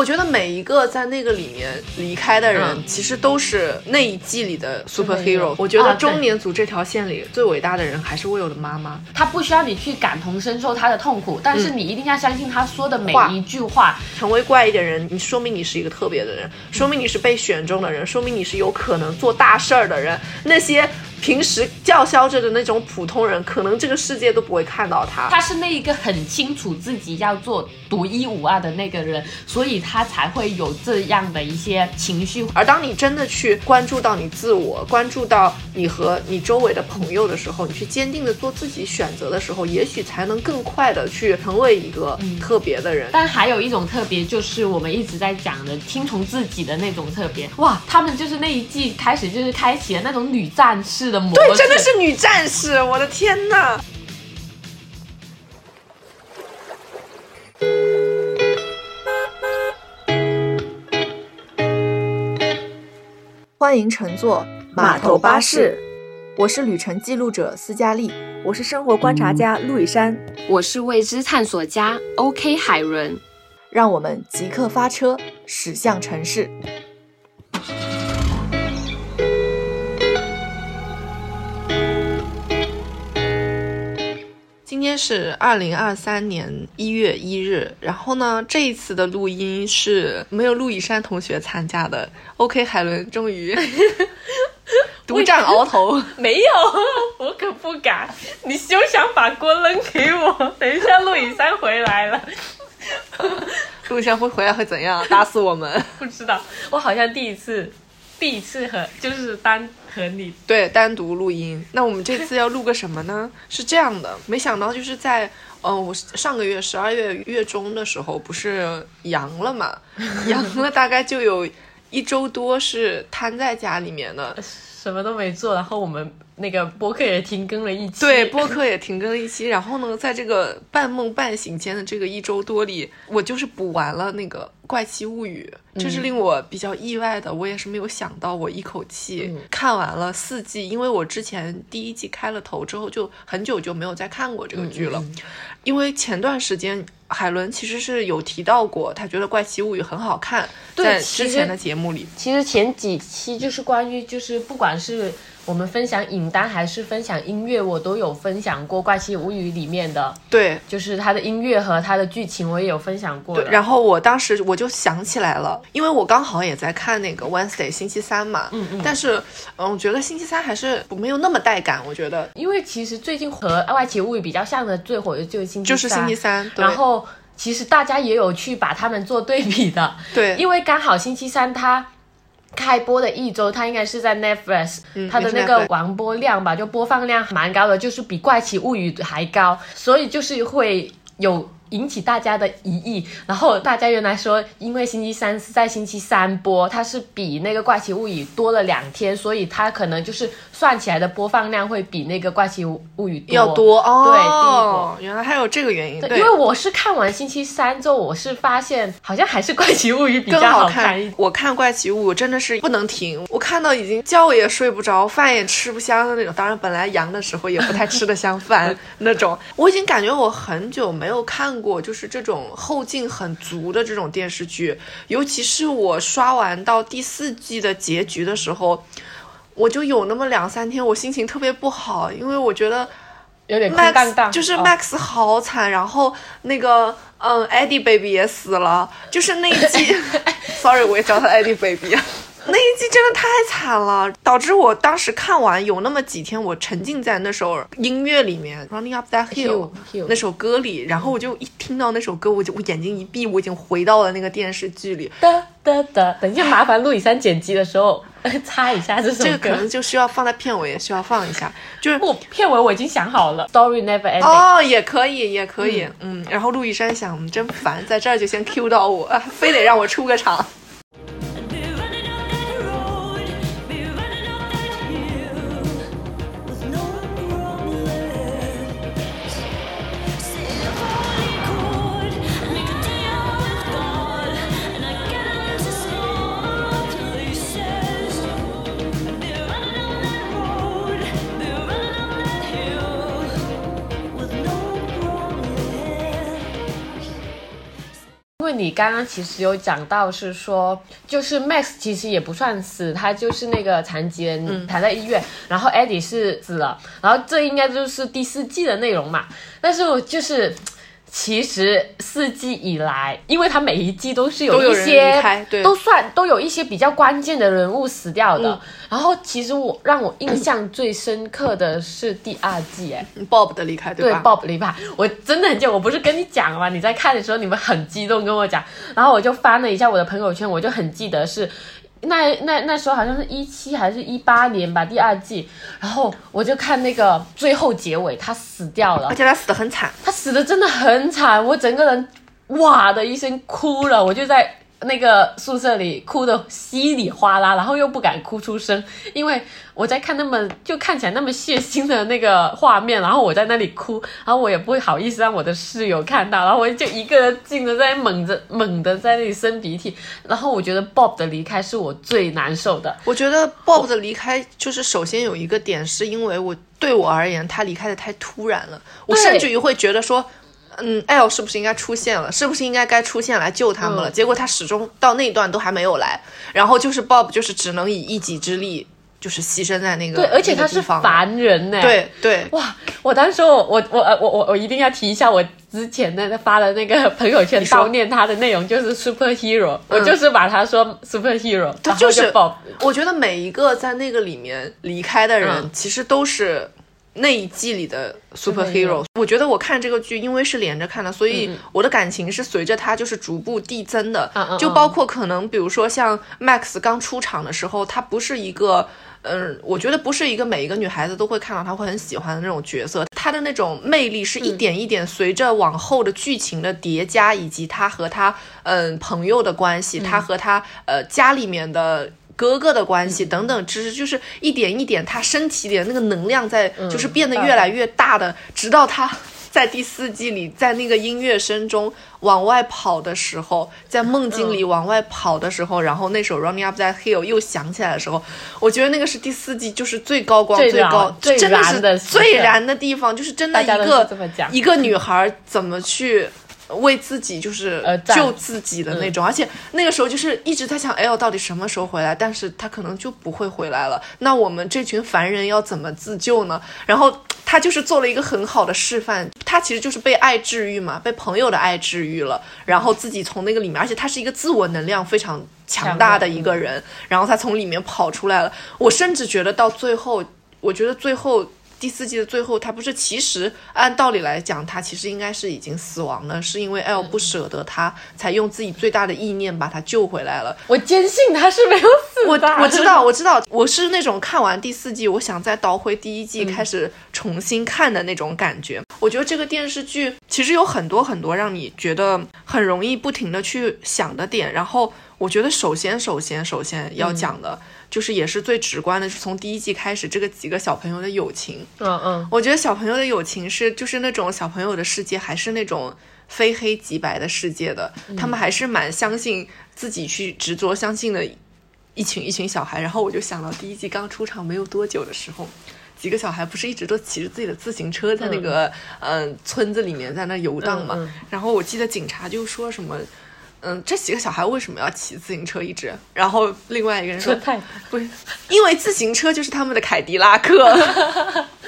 我觉得每一个在那个里面离开的人，嗯其实都是那一季里的 superhero。我觉得中年组这条线里最伟大的人还是 Will 的妈妈。她不需要你去感同身受她的痛苦，但是你一定要相信她说的每一句话。成为怪异的人，你说明你是一个特别的人，说明你是被选中的人，说明你是有可能做大事儿的人。那些平时叫嚣着的那种普通人，可能这个世界都不会看到他。他是那一个很清楚自己要做独一无二的那个人，所以他才会有这样的一些情绪。而当你真的去关注到你自我，关注到你和你周围的朋友的时候，你去坚定的做自己选择的时候，也许才能更快的去成为一个特别的人。但还有一种特别，就是我们一直在讲的听从自己的那种特别。哇，他们就是那一季开始就是开启了那种女战士的模式，对，真的是女战士，我的天呐！欢迎乘坐码头巴士，我是旅程记录者斯嘉丽。我是生活观察家陆以山，我是未知探索家 OK 海伦。让我们即刻发车，驶向城市。今天是二零二三年一月一日，然后呢，这一次的录音是没有陆以山同学参加的。OK，海伦终于 独占鳌头。没有，我可不敢。你休想把锅扔给我。等一下，陆以山回来了，陆以山会回来会怎样？打死我们？不知道。我好像第一次，第一次和就是单和你对，单独录音。那我们这次要录个什么呢？是这样的，没想到就是在，嗯、我上个月十二月月中的时候不是阳了嘛，阳了大概就有一周多是瘫在家里面的。什么都没做，然后我们那个播客也停更了一期。对，播客也停更了一期。然后呢，在这个半梦半醒间的这个一周多里，我就是补完了那个《怪奇物语》，这是令我比较意外的。我也是没有想到，我一口气看完了四季，因为我之前第一季开了头之后，就很久就没有再看过这个剧了。因为前段时间海伦其实是有提到过，他觉得《怪奇物语》很好看，在对之前的节目里。其实前几期就是关于，就是不管是我们分享影单还是分享音乐，我都有分享过《怪奇物语》里面的，对，就是它的音乐和它的剧情，我也有分享过。对，然后我当时我就想起来了，因为我刚好也在看那个 Wednesday 星期三嘛，嗯嗯，但是嗯，我觉得星期三还是没有那么带感，我觉得。因为其实最近和《怪奇物语》比较像的最火的就是星期就是星期三，对。然后其实大家也有去把他们做对比的，对，因为刚好星期三它。开播的一周，它应该是在 Netflix，、它的那个完播量吧，就播放量蛮高的，就是比《怪奇物语》还高，所以就是会有引起大家的疑义。然后大家原来说，因为星期三是在星期三播，它是比那个《怪奇物语》多了两天，所以它可能就是算起来的播放量会比那个《怪奇物语》多要多哦，对，第一波。原来还有这个原因，对，因为我是看完星期三之后，我是发现好像还是《怪奇物语》比较好看。我看《怪奇物语》真的是不能停，我看到已经觉也睡不着，饭也吃不香的那种。当然，本来阳的时候也不太吃得香饭 那种。我已经感觉我很久没有看过就是这种后劲很足的这种电视剧，尤其是我刷完到第四季的结局的时候。我就有那么两三天，我心情特别不好，因为我觉得有点空荡 Max 荡，就是哦 Max 好惨，然后那个嗯，Eddie Baby 也死了，就是那一季，sorry，我也叫他 Eddie Baby。那一季真的太惨了，导致我当时看完有那么几天，我沉浸在那首音乐里面，《Running Up That Hill 那首歌里，然后我就一听到那首歌，我就我眼睛一闭，我已经回到了那个电视剧里。的的的，等一下麻烦陆以山剪辑的时候擦一下这首歌。这个可能就需要放在片尾，也需要放一下，就是不片尾我已经想好了，Story Never Ending。哦，也可以，也可以，嗯然后陆一山想，嗯真烦，在这儿就先 Q 到我，啊 非得让我出个场。你刚刚其实有讲到是说，就是 Max 其实也不算死，他就是那个残疾人，躺在医院，然后 Eddie 是死了，然后这应该就是第四季的内容嘛。但是我就是。其实四季以来，因为它每一季都是有一些都算都有一些比较关键的人物死掉的。嗯然后其实我让我印象最深刻的是第二季，哎，Bob 的离开，对吧？Bob 离开，我真的很久，我不是跟你讲了吗？你在看的时候，你们很激动跟我讲，然后我就翻了一下我的朋友圈，我就很记得是。那那那时候好像是一七还是一八年吧，第二季，然后我就看那个最后结尾，他死掉了。而，且他死的很惨，他死的真的很惨，我整个人哇的一声哭了，我就在那个宿舍里哭的稀里哗啦，然后又不敢哭出声，因为我在看那么就看起来那么血腥的那个画面，然后我在那里哭，然后我也不会好意思让我的室友看到，然后我就一个人静的在猛着 猛的在那里生鼻涕，然后我觉得 Bob 的离开是我最难受的，我觉得 Bob 的离开，就是首先有一个点，是因为我对我而言，他离开的太突然了，我甚至于会觉得说。嗯，L 是不是应该出现了？是不是应该该出现来救他们了？嗯。结果他始终到那一段都还没有来，然后就是 Bob 就是只能以一己之力，就是牺牲在那个对，而且他是凡人呢，对对，哇！我当时我我我呃我我我一定要提一下我之前的发的那个朋友圈悼念他的内容，就是 superhero，、我就是把他说 superhero，他就是就 Bob，我觉得每一个在那个里面离开的人，嗯。其实都是那一季里的 superhero Superhero。我觉得我看这个剧，因为是连着看的，所以我的感情是随着它就是逐步递增的。就包括可能比如说像 Max 刚出场的时候，他不是一个。嗯，我觉得不是一个每一个女孩子都会看到他会很喜欢的那种角色，他的那种魅力是一点一点随着往后的剧情的叠加，以及他和他嗯朋友的关系，他和他呃家里面的。哥哥的关系等等，只是就是一点一点，他身体里的那个能量在就是变得越来越大的，直到他在第四季里，在那个音乐声中往外跑的时候，在梦境里往外跑的时候，然后那首《Running Up That Hill》又响起来的时候，我觉得那个是第四季就是最高光、最高、最真的是最燃的地方，就是真的一个一个女孩怎么去。为自己就是救自己的那种，而且那个时候就是一直在想 L 到底什么时候回来，但是他可能就不会回来了。那我们这群凡人要怎么自救呢？然后他就是做了一个很好的示范，他其实就是被爱治愈嘛，被朋友的爱治愈了，然后自己从那个里面，而且他是一个自我能量非常强大的一个人，然后他从里面跑出来了。我甚至觉得到最后，我觉得最后。第四季的最后，他不是其实按道理来讲，他其实应该是已经死亡了，是因为 L 不舍得他，才用自己最大的意念把他救回来了。我坚信他是没有死我的。我知道，我知道，我是那种看完第四季，我想再倒回第一季开始重新看的那种感觉。我觉得这个电视剧其实有很多很多让你觉得很容易不停的去想的点。然后我觉得首先首先首先要讲的、就是也是最直观的，是从第一季开始这个几个小朋友的友情。嗯嗯，我觉得小朋友的友情是就是那种小朋友的世界，还是那种非黑即白的世界的，他们还是蛮相信自己去执着相信的一群一群小孩。然后我就想到第一季刚出场没有多久的时候。几个小孩不是一直都骑着自己的自行车在那个嗯、呃村子里面在那游荡嘛？嗯嗯然后我记得警察就说什么，嗯，这几个小孩为什么要骑自行车一直？然后另外一个人说太不是，因为自行车就是他们的凯迪拉克。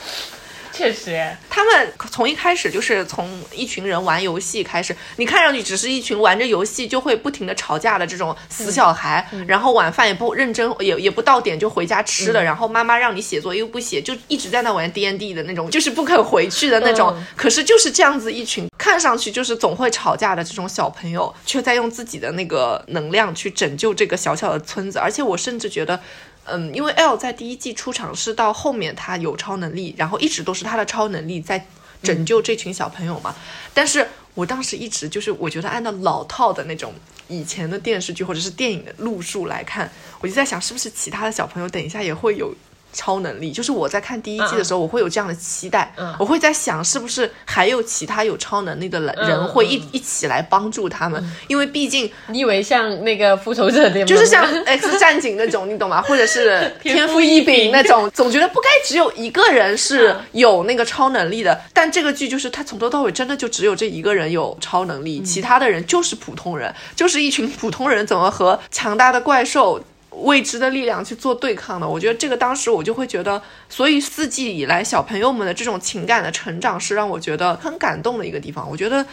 确实，他们从一开始就是从一群人玩游戏开始，你看上去只是一群玩着游戏就会不停的吵架的这种死小孩，然后晚饭也不认真，也也不到点就回家吃了，然后妈妈让你写作业又不写，就一直在那玩 D N D 的那种，就是不肯回去的那种。嗯可是就是这样子一群看上去就是总会吵架的这种小朋友，却在用自己的那个能量去拯救这个小小的村子，而且我甚至觉得。嗯，因为 L 在第一季出场是到后面他有超能力，然后一直都是他的超能力在拯救这群小朋友嘛。但是我当时一直就是，我觉得按照老套的那种以前的电视剧或者是电影的路数来看，我就在想，是不是其他的小朋友等一下也会有超能力，就是我在看第一季的时候，我会有这样的期待，嗯我会在想是不是还有其他有超能力的人、人会一一起来帮助他们，因为毕竟你以为像那个复仇者联盟，就是像 X 战警那种，你懂吗？或者是天赋异禀那种，总觉得不该只有一个人是有那个超能力的。但这个剧就是他从头到尾真的就只有这一个人有超能力，其他的人就是普通人，就是一群普通人怎么和强大的怪兽。未知的力量去做对抗的，我觉得这个当时我就会觉得，所以四季以来小朋友们的这种情感的成长是让我觉得很感动的一个地方。我觉得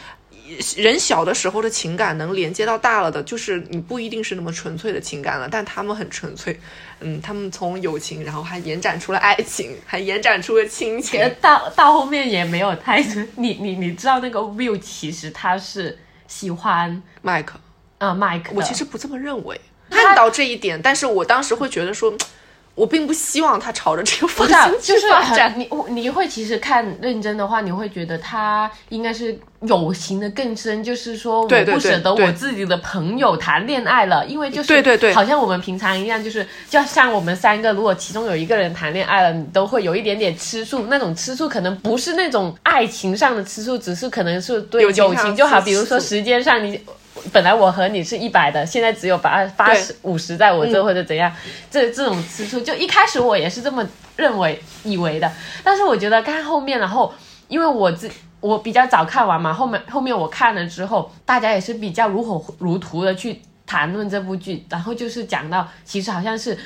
人小的时候的情感能连接到大了的，就是你不一定是那么纯粹的情感了，但他们很纯粹。嗯，他们从友情，然后还延展出了爱情，还延展出了亲情呃。到到后面也没有太，你你你知道那个 Will 其实他是喜欢麦克，呃麦克的，我其实不这么认为。看到这一点，但是我当时会觉得说，我并不希望他朝着这个方向去就是发展。很你你会其实看认真的话，你会觉得他应该是友情的更深，就是说我不舍得我自己的朋友谈恋爱了，因为就是对对对好像我们平常一样，就是就像我们三个，如果其中有一个人谈恋爱了，你都会有一点点吃醋，那种吃醋可能不是那种爱情上的吃醋，只是可能是对友情就好，比如说时间上你。本来我和你是一百的，现在只有八八十五十在我这或者怎样，这这种吃醋，就一开始我也是这么认为以为的，但是我觉得看后面，然后因为我自我比较早看完嘛，后面后面我看了之后，大家也是比较如火如荼的去谈论这部剧，然后就是讲到其实好像是。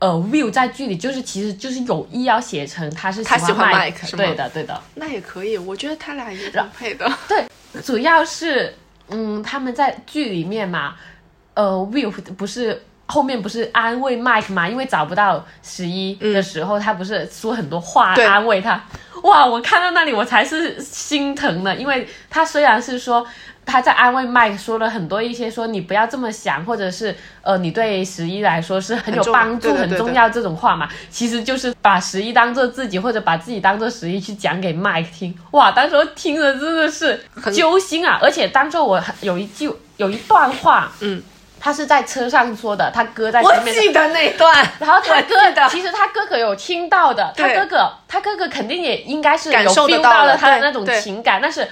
呃，Will 在剧里就是其实就是有意要写成他是喜欢吗对的对的，那也可以，我觉得他俩也挺配的。对，主要是嗯，他们在剧里面嘛，呃，Will 不是后面不是安慰 Mike 嘛，因为找不到十一的时候，他不是说很多话安慰他。哇，我看到那里我才是心疼的，因为他虽然是说他在安慰 Mike 说了很多一些说你不要这么想，或者是呃你对十一来说是很有帮助、很重要这种话嘛，其实就是把十一当做自己，或者把自己当做十一去讲给 Mike 听。哇，当时我听了真的是揪心啊！而且当时我有一句有一段话，嗯。他是在车上说的，他哥在我前面我记得。那段，然后他哥的其实他哥哥有听到的，他哥哥他哥哥肯定也应该是有感受得 feel 到了他的那种情感，但是，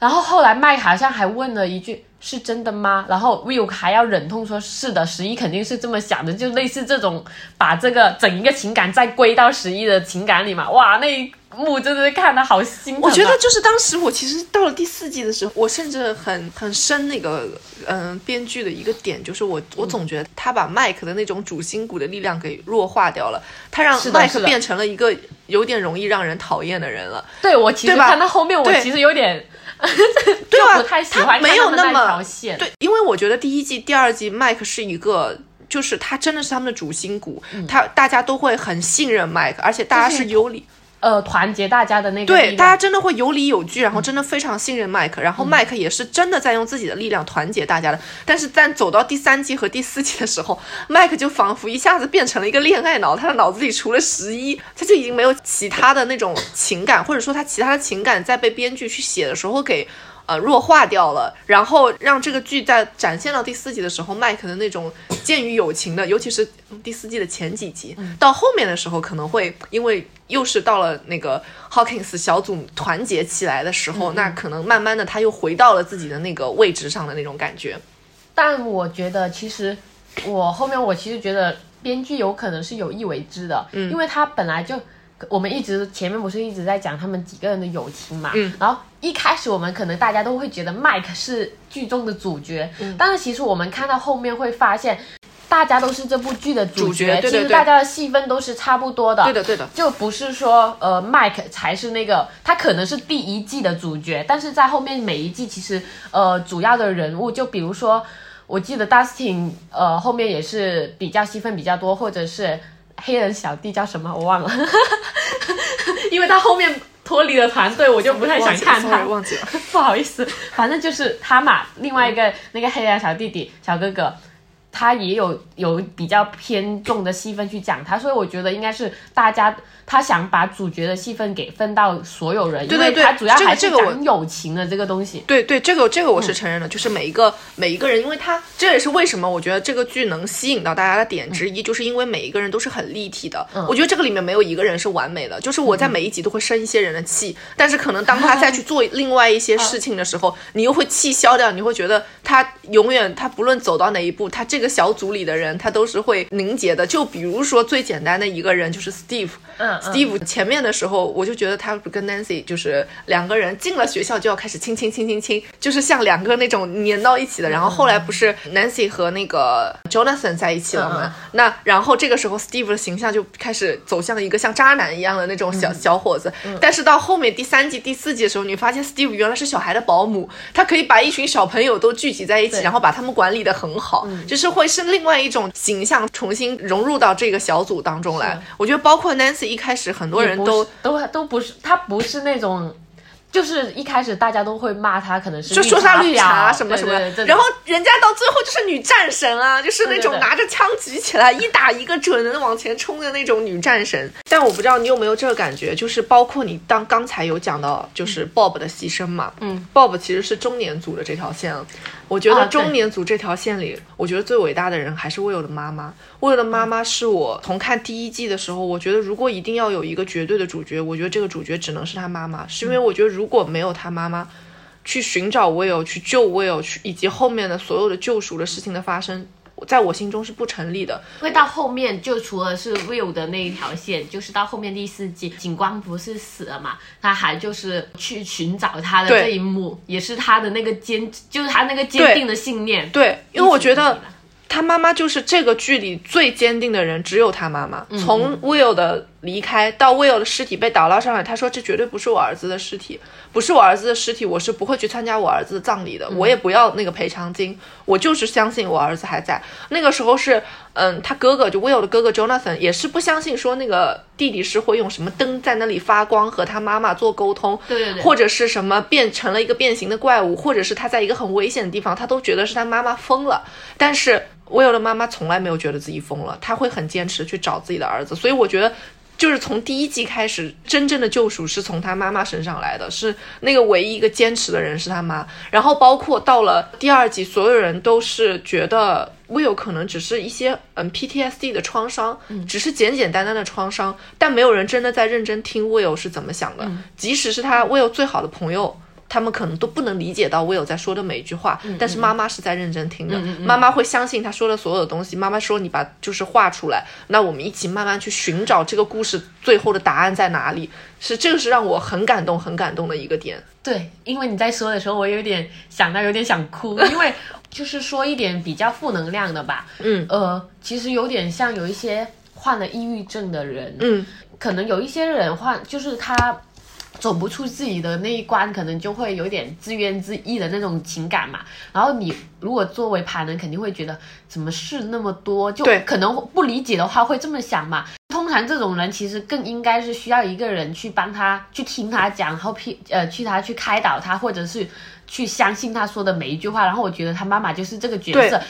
然后后来麦好像还问了一句。是真的吗？然后 Will 还要忍痛说：“是的，十一肯定是这么想的，就类似这种把这个整一个情感再归到十一的情感里嘛。”哇，那一幕真的是看的好心疼、啊。我觉得就是当时我其实到了第四季的时候，我甚至很很深那个嗯编剧的一个点，就是我我总觉得他把麦克的那种主心骨的力量给弱化掉了，他让麦克变成了一个有点容易让人讨厌的人了。对我其实看到后面，我其实有点 对吧？就不太喜他欢没有那么。对，因为我觉得第一季、第二季麦克是一个。就是他真的是他们的主心骨，他大家都会很信任麦克，而且大家是有理，呃，团结大家的那个对，大家真的会有理有据，然后真的非常信任麦克，然后麦克也是真的在用自己的力量团结大家的。但是在走到第三季和第四季的时候，麦克就仿佛一下子变成了一个恋爱脑，他的脑子里除了十一，他就已经没有其他的那种情感，或者说他其他的情感在被编剧去写的时候给。呃，弱化掉了，然后让这个剧在展现到第四集的时候，麦克的那种鉴于友情的，尤其是第四季的前几集，到后面的时候可能会因为又是到了那个 Hawkins 小组团结起来的时候，那可能慢慢的他又回到了自己的那个位置上的那种感觉。但我觉得其实我后面我其实觉得编剧有可能是有意为之的，嗯因为他本来就。我们一直前面不是一直在讲他们几个人的友情嘛，嗯。然后一开始我们可能大家都会觉得 Mike 是剧中的主角，嗯。但是其实我们看到后面会发现，大家都是这部剧的主主角对对对其实大家的戏份都是差不多的，对的，对的，就不是说呃，Mike 才是那个，他可能是第一季的主角，但是在后面每一季其实呃主要的人物，就比如说我记得 Dustin 呃后面也是比较戏份比较多，或者是黑人小弟叫什么我忘了，因为他后面脱离了团队，我就不太想看他。忘记了。不好意思，反正就是他嘛。另外一个那个黑人小弟弟、小哥哥，他也有有比较偏重的戏份去讲他，所以我觉得应该是大家他想把主角的戏份给分到所有人，对对对因为他主要这个还是友情的这个东西。对对，这个这个我是承认的，就是每一个每一个人，因为他这也是为什么我觉得这个剧能吸引到大家的点之一，就是因为每一个人都是很立体的。我觉得这个里面没有一个人是完美的，就是我在每一集都会生一些人的气，但是可能当他再去做另外一些事情的时候，你又会气消掉，你会觉得他永远他不论走到哪一步，他这个小组里的人他都是会凝结的。就比如说最简单的一个人就是 Steve，嗯嗯 Steve 前面的时候，我就觉得他跟 Nancy 就是两个人进了学校就要开始亲亲亲亲亲，就是像两个那种粘到一起的。然后后来不是 Nancy 和那个 Jonathan 在一起了吗？嗯那然后这个时候 Steve 的形象就开始走向了一个像渣男一样的那种嗯小、小伙子。但是到后面第三季、第四季的时候，你发现 Steve 原来是小孩的保姆，他可以把一群小朋友都聚集在一起，然后把他们管理的很好，就是会是另外一种形象重新融入到这个小组当中来。我觉得包括 Nancy 一开始很多人都都都不是，他不是那种，就是一开始大家都会骂她，可能是就说她绿茶什么什么，对对对然后人家到最后就是女战神啊，就是那种拿着枪举起来 一打一个准的往前冲的那种女战神。但我不知道你有没有这个感觉，就是包括你当刚才有讲到就是 Bob 的牺牲嘛，嗯，Bob 其实是中年组的这条线。我觉得中年组这条线里，我觉得最伟大的人还是 Will 的妈妈。Will 的妈妈是我从看第一季的时候，我觉得如果一定要有一个绝对的主角，我觉得这个主角只能是他妈妈，是因为我觉得如果没有他妈妈。去寻找 Will，去救 Will，去以及后面的所有的救赎的事情的发生，在我心中是不成立的。因为到后面就除了是 Will 的那一条线，就是到后面第四季，警官不是死了嘛，他还就是去寻找他的这一幕，也是他的那个坚，就是他那个坚定的信念。对，因为我觉得他妈妈就是这个剧里最坚定的人，只有他妈妈。从 Will 的离开到 Will 的尸体被打捞上来，他说这绝对不是我儿子的尸体，不是我儿子的尸体，我是不会去参加我儿子的葬礼的，我也不要那个赔偿金，我就是相信我儿子还在。那个时候是，嗯，他哥哥就 Will 的哥哥 Jonathan 也是不相信说那个弟弟是会用什么灯在那里发光和他妈妈做沟通，对对对。或者是什么变成了一个变形的怪物，或者是他在一个很危险的地方，他都觉得是他妈妈疯了。但是 Will 的妈妈从来没有觉得自己疯了，她会很坚持去找自己的儿子。所以我觉得，就是从第一季开始，真正的救赎是从他妈妈身上来的，是那个唯一一个坚持的人是他妈。然后包括到了第二季，所有人都是觉得 Will 可能只是一些嗯 PTSD 的创伤，只是简简单单的创伤，但没有人真的在认真听 Will 是怎么想的。即使是他 Will 最好的朋友。他们可能都不能理解到 Will 在说的每一句话，但是妈妈是在认真听的，妈妈会相信他说的所有的东西。妈妈说：“你把就是画出来，那我们一起慢慢去寻找这个故事最后的答案在哪里。”是这个是让我很感动、很感动的一个点。对，因为你在说的时候，我有点想到有点想哭，因为就是说一点比较负能量的吧。嗯呃，其实有点像有一些患了抑郁症的人，嗯，可能有一些人患，就是他走不出自己的那一关，可能就会有点自怨自艾的那种情感嘛。然后你如果作为旁人，肯定会觉得怎么事那么多，就可能不理解的话会这么想嘛。通常这种人其实更应该是需要一个人去帮他去听他讲，然后批呃去他去开导他，或者是去相信他说的每一句话。然后我觉得他妈妈就是这个角色对。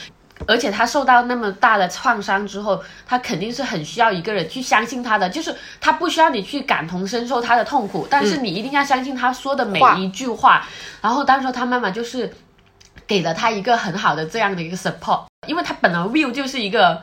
而且他受到那么大的创伤之后，他肯定是很需要一个人去相信他的，就是他不需要你去感同身受他的痛苦，但是你一定要相信他说的每一句话。然后当时他妈妈就是给了他一个很好的这样的一个 support，因为他本来 Will 就是一个。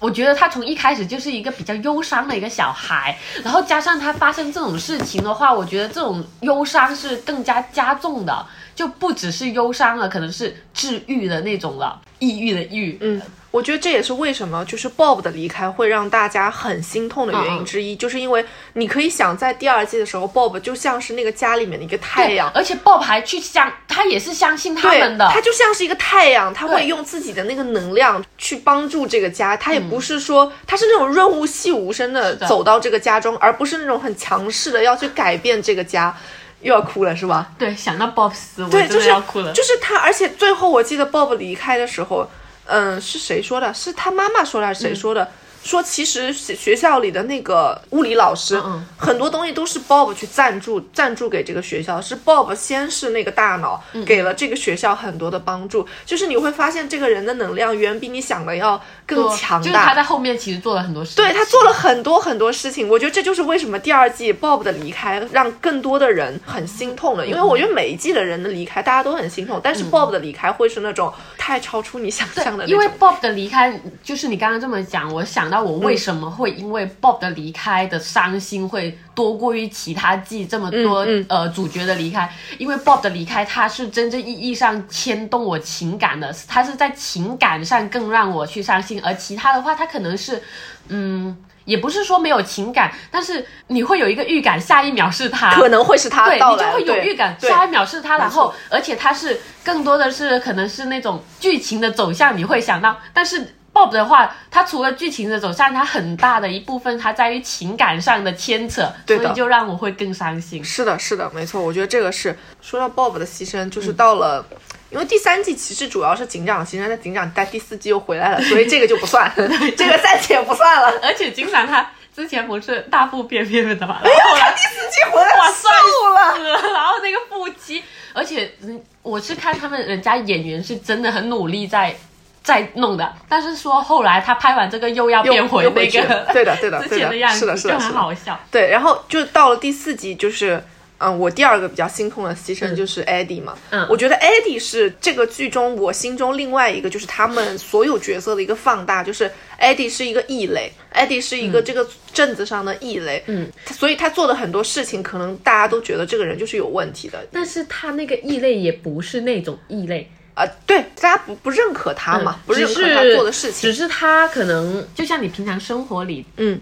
我觉得他从一开始就是一个比较忧伤的一个小孩，然后加上他发生这种事情的话，我觉得这种忧伤是更加加重的，就不只是忧伤了，可能是治愈的那种了，抑郁的郁。嗯，我觉得这也是为什么就是 Bob 的离开会让大家很心痛的原因之一，就是因为你可以想在第二季的时候，Bob 就像是那个家里面的一个太阳。而且 Bob 还去相，他也是相信他们的，他就像是一个太阳，他会用自己的那个能量去帮助这个家。他也不是说、他是那种润物细无声的的走到这个家中，而不是那种很强势的要去改变这个家。又要哭了是吧？对想到 Bob 死，我就是的要哭了。就是他，而且最后我记得 Bob 离开的时候，嗯，是谁说的？是他妈妈说的还是谁说的？说其实学学校里的那个物理老师，嗯很多东西都是 Bob 去赞助赞助给这个学校，是 Bob 先是那个大脑嗯给了这个学校很多的帮助，就是你会发现这个人的能量远比你想的要更强大。就是他在后面其实做了很多事情，对他做了很多很多事情，我觉得这就是为什么第二季 Bob 的离开让更多的人很心痛了。因为我觉得每一季的人的离开大家都很心痛，但是 Bob 的离开会是那种太超出你想象的那种。因为 Bob 的离开，就是你刚刚这么讲，我想到我为什么会因为 Bob 的离开的伤心会多过于其他季这么多、嗯嗯呃主角的离开，因为 Bob 的离开，他是真正意义上牵动我情感的，他是在情感上更让我去伤心，而其他的话，他可能是嗯。也不是说没有情感，但是你会有一个预感，下一秒是他，可能会是他对，你就会有预感，下一秒是他，然后而且他是更多的是可能是那种剧情的走向，你会想到，但是。Bob 的话，他除了剧情的走向，他很大的一部分，他在于情感上的牵扯，对所以就让我会更伤心。是的，是的，没错，我觉得这个是说到 Bob 的牺牲，嗯就是到了。因为第三季其实主要是警长牺牲，但警长在第四季又回来了，所以这个就不算，这个暂且不算了。而且警长他之前不是大腹便便的嘛，然后后来第四季回来哇瘦了，然后那个腹肌，而且嗯我是看他们人家演员是真的很努力在在弄的，但是说后来他拍完这个又要变回那个了 对的对的之对的前样子，是的是的就很是的好笑。对，然后就到了第四集，就是嗯，我第二个比较心痛的牺牲就是 Eddie 嘛。嗯我觉得 Eddie 是这个剧中我心中另外一个，就是他们所有角色的一个放大，就是 Eddie 是一个异类，Eddie 是一个这个镇子上的异类。嗯，所以他做的很多事情，可能大家都觉得这个人就是有问题的。但是他那个异类也不是那种异类，啊、对，大家不不认可他嘛，不认可他做的事情。只是他可能就像你平常生活里，嗯，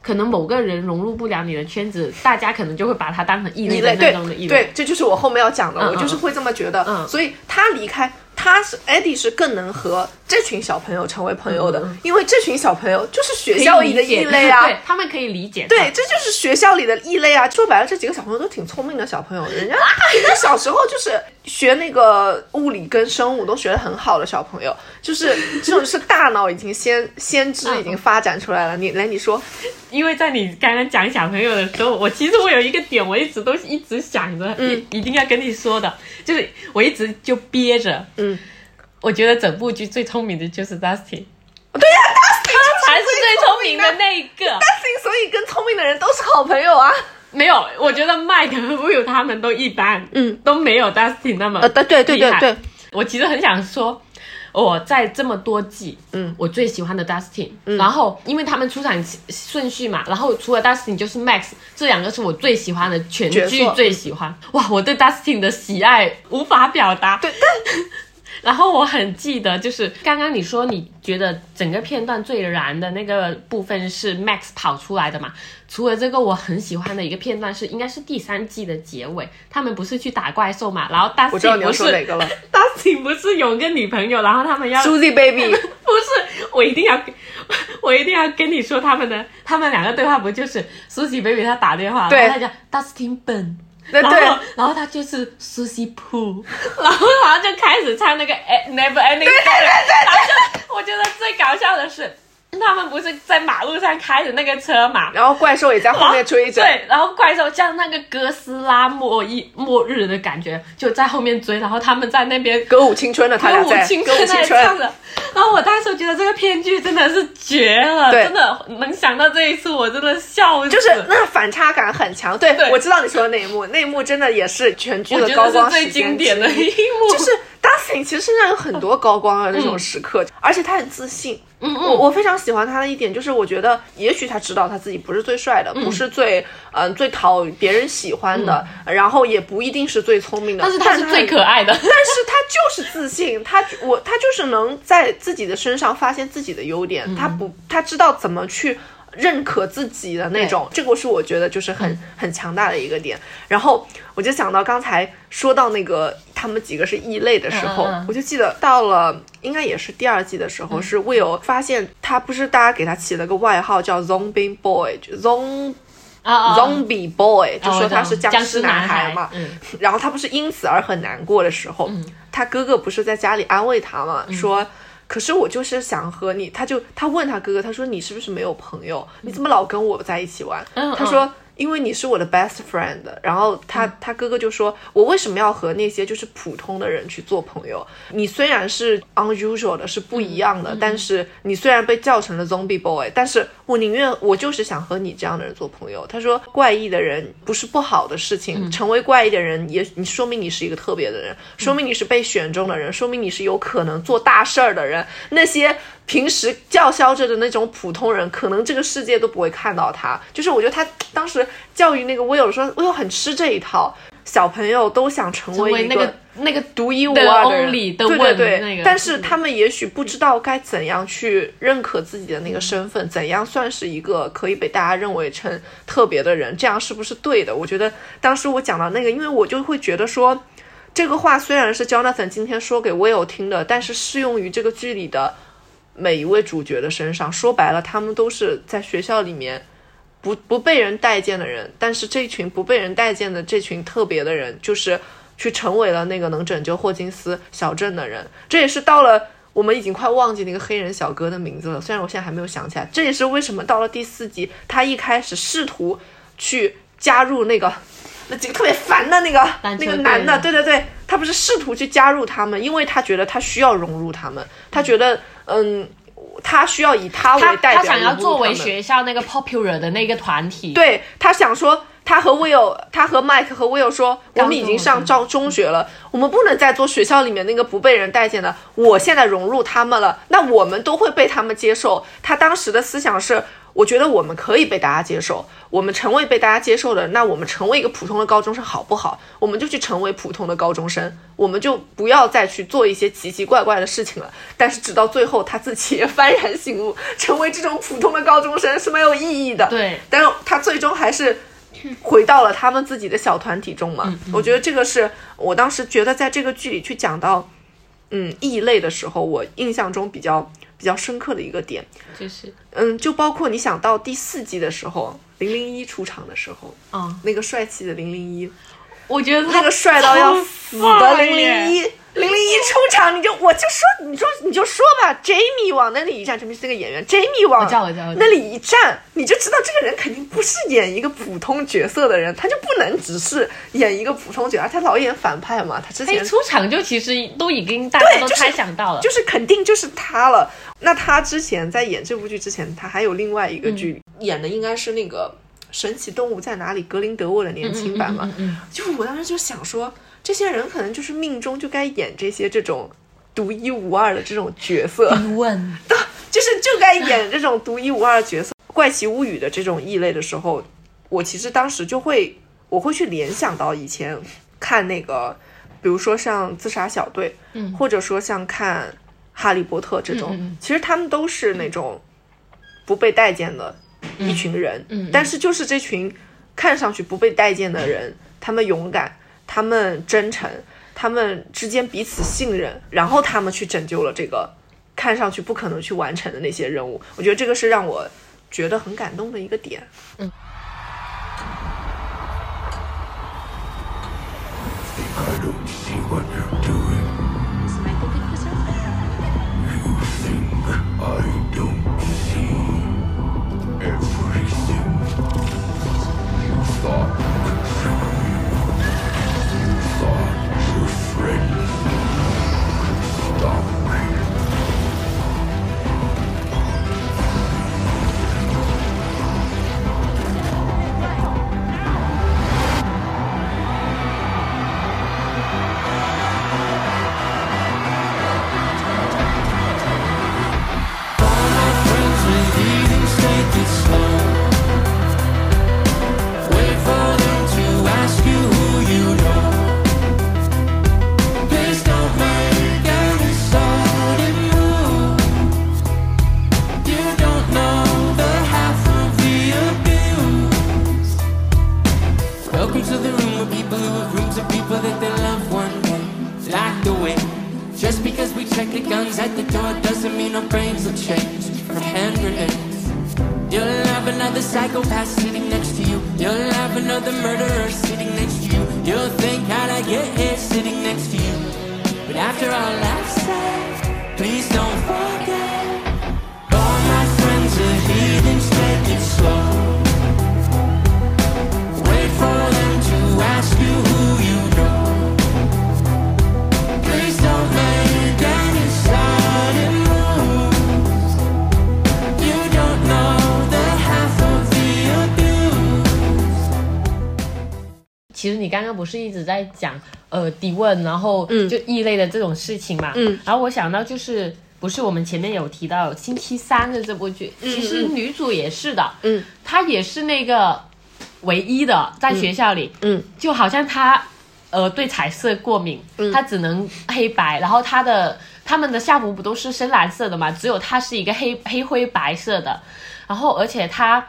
可能某个人融入不了你的圈子，大家可能就会把他当成异类的那异对种的异类。对，这就是我后面要讲的，嗯我就是会这么觉得。嗯所以他离开，他是 Eddie 是更能和这群小朋友成为朋友的，因为这群小朋友就是学校里的异 类啊。对他们可以理解。对，这就是学校里的异类啊！说白了，这几个小朋友都挺聪明的小朋友，人家 人家小时候就是学那个物理跟生物都学得很好的小朋友，就是这种是大脑已经先先知已经发展出来了。你来，你说，因为在你刚刚讲小朋友的时候，我其实我有一个点，我一直都一直想着，嗯一一定要跟你说的，就是我一直就憋着，嗯，我觉得整部剧最聪明的就是 Dustin，对呀、他他才是最聪明的那一个，Dusty。所以跟聪明的人都是好朋友啊。没有，我觉得 Mike 和 Will 他们都一般，嗯，都没有 Dustin 那么呃，对对对对对，我其实很想说，我在这么多季，嗯。我最喜欢的 Dustin，、然后因为他们出场顺序嘛，然后除了 Dustin 就是 Max，这两个是我最喜欢的，全剧最喜欢。哇，我对 Dustin 的喜爱无法表达。对，然后我很记得，就是刚刚你说你觉得整个片段最燃的那个部分是 Max 跑出来的嘛？除了这个，我很喜欢的一个片段是，应该是第三季的结尾，他们不是去打怪兽嘛？然后 Dustin 不是说哪个了 Dustin 不是有个女朋友，然后他们要，Susie Baby，不是，我一定要，我一定要跟你说他们的，他们两个对话不就是 Susie baby 他打电话，对然后他讲 Dustin 笨。然对对。后，然后他就是 Susie Poo，然后然后就开始唱那个 eh, Never Ending Story，然后就我觉得最搞笑的是，他们不是在马路上开着那个车嘛，然后怪兽也在后面追着，对，然后怪兽像那个哥斯拉末日末日的感觉，就在后面追，然后他们在那边歌舞青春的他俩在，歌舞青春唱着。然后我当时觉得这个编剧真的是绝了，真的能想到这一次，我真的笑死。就是那反差感很强。对，对我知道你说的那一幕，那一幕真的也是全剧我的高光时间经典的一幕，就是 Dustin 其实身上有很多高光的那种时刻，而且他很自信。嗯我我非常喜欢他的一点就是，我觉得也许他知道他自己不是最帅的，嗯不是最嗯、呃最讨别人喜欢的，然后也不一定是最聪明的，但是他是最可爱的。但是他就是自信，他我他就是能在自己的身上发现自己的优点，他不他知道怎么去认可自己的那种，这个是我觉得就是很、很强大的一个点。然后我就想到刚才说到那个他们几个是异类的时候，我就记得到了应该也是第二季的时候，是 Will 发现他不是大家给他起了个外号叫 Zombie Boy，就 Zom 啊啊 Zombie Boy，就哦说他是僵尸男孩嘛。嗯。然后他不是因此而很难过的时候，他哥哥不是在家里安慰他嘛，说可是我就是想和你，他就他问他哥哥，他说你是不是没有朋友？你怎么老跟我在一起玩？嗯他说。因为你是我的 best friend，然后他、他哥哥就说，我为什么要和那些就是普通的人去做朋友？你虽然是 unusual 的，是不一样的，但是你虽然被叫成了 zombie boy，但是我宁愿我就是想和你这样的人做朋友。他说，怪异的人不是不好的事情，成为怪异的人也你说明你是一个特别的人，说明你是被选中的人，说明你是有可能做大事儿的人。那些平时叫嚣着的那种普通人，可能这个世界都不会看到他。就是我觉得他当时教育那个 Will 说，Will 很吃这一套，小朋友都想成成为那个那个独一无二的人对对对，那个但是他们也许不知道该怎样去认可自己的那个身份，怎样算是一个可以被大家认为成特别的人，这样是不是对的？我觉得当时我讲到那个，因为我就会觉得说，这个话虽然是 Jonathan 今天说给 Will 听的，但是适用于这个剧里的每一位主角的身上。说白了，他们都是在学校里面。不不被人待见的人，但是这群不被人待见的这群特别的人，就是去成为了那个能拯救霍金斯小镇的人。这也是到了我们已经快忘记那个黑人小哥的名字了，虽然我现在还没有想起来。这也是为什么到了第四集，他一开始试图去加入那个那几个特别烦的那个那个男的，对对对，他不是试图去加入他们，因为他觉得他需要融入他们，他觉得嗯。他需要以他他为代表他想要作为学校那个 popular 的那个团体，对他想说，他和 Will，他和 Mike 和 Will 说，我们已经上高中中学了，我们不能再做学校里面那个不被人待见的。我现在融入他们了，那我们都会被他们接受。他当时的思想是，我觉得我们可以被大家接受，我们成为被大家接受的，那我们成为一个普通的高中生好不好？我们就去成为普通的高中生，我们就不要再去做一些奇奇怪怪的事情了。但是直到最后，他自己也幡然醒悟，成为这种普通的高中生是没有意义的。对但是他最终还是回到了他们自己的小团体中嘛。我觉得这个是我当时觉得在这个剧里去讲到，嗯，异类的时候，我印象中比较比较深刻的一个点。就是。嗯，就包括你想到第四季的时候，零零一出场的时候，啊、那个帅气的零零一，我觉得他那个帅到要死的零零一，零零一出场你就我就说你说你就说吧，Jamie 往那里一站，这边是那个演员，Jamie 往那里一站，你就知道这个人肯定不是演一个普通角色的人，他就不能只是演一个普通角色，他老演反派嘛，他之前他出场就其实都已经大家都猜想到了，就是肯定就是他了。那他之前在演这部剧之前，他还有另外一个剧、演的应该是那个《神奇动物在哪里》格林德沃的年轻版嘛。嗯就我当时就想说，这些人可能就是命中就该演这些这种独一无二的这种角色，问。就是就该演这种独一无二的角色。怪奇物语的这种异类的时候，我其实当时就会我会去联想到以前看那个，比如说像自杀小队，嗯。或者说像看哈利波特这种，嗯嗯嗯。其实他们都是那种不被待见的一群人，嗯嗯。但是就是这群看上去不被待见的人，他们勇敢，他们真诚，他们之间彼此信任，然后他们去拯救了这个看上去不可能去完成的那些任务。我觉得这个是让我觉得很感动的一个点。I don't see what 呃提问，然后嗯。就异类的这种事情嘛，嗯，然后我想到就是不是我们前面有提到星期三的这部剧，其实女主也是的，嗯，她也是那个唯一的在学校里，嗯，就好像她呃对彩色过敏，嗯。她只能黑白，然后她的他们的校服不都是深蓝色的嘛，只有她是一个黑黑灰白色的，然后而且她。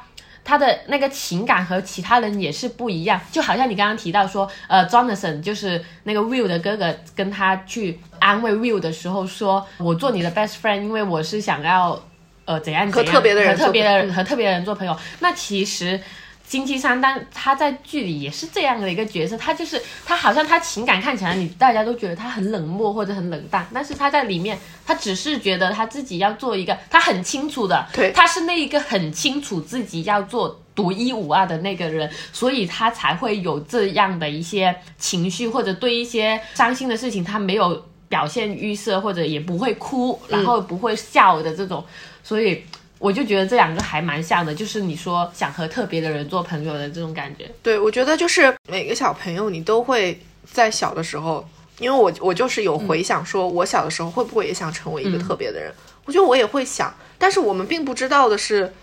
他的那个情感和其他人也是不一样，就好像你刚刚提到说，呃，Jonathan 就是那个 Will 的哥哥，跟他去安慰 Will 的时候说，我做你的 best friend，因为我是想要，呃，怎样怎样和特别的人和特别的人嗯和特别的人做朋友。那其实星期三，但他在剧里也是这样的一个角色，他就是他好像他情感看起来你大家都觉得他很冷漠或者很冷淡，但是他在里面他只是觉得他自己要做一个，他很清楚的，对。他是那一个很清楚自己要做独一无二的那个人，所以他才会有这样的一些情绪，或者对一些伤心的事情他没有表现预设，或者也不会哭，然后不会笑的这种，所以。我就觉得这两个还蛮像的，就是你说想和特别的人做朋友的这种感觉。对，我觉得就是每个小朋友，你都会在小的时候，因为我我就是有回想，说我小的时候会不会也想成为一个特别的人？我觉得我也会想，但是我们并不知道的是，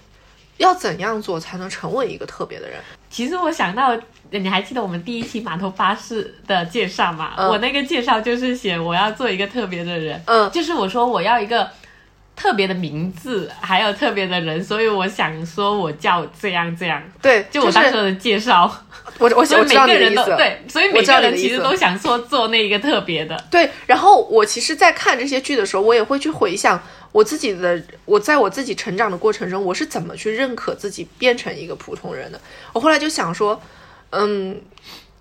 要怎样做才能成为一个特别的人。其实我想到，你还记得我们第一期码头巴士的介绍吗？嗯我那个介绍就是写我要做一个特别的人，嗯就是我说我要一个特别的名字，还有特别的人，所以我想说我叫这样这样，对，就我当时的介绍，我我我所以每知道你个人。都对，所以每个人其实都想说做那一个特别的，对，然后我其实，在看这些剧的时候，我也会去回想我自己的，我在我自己成长的过程中，我是怎么去认可自己变成一个普通人的。我后来就想说，嗯，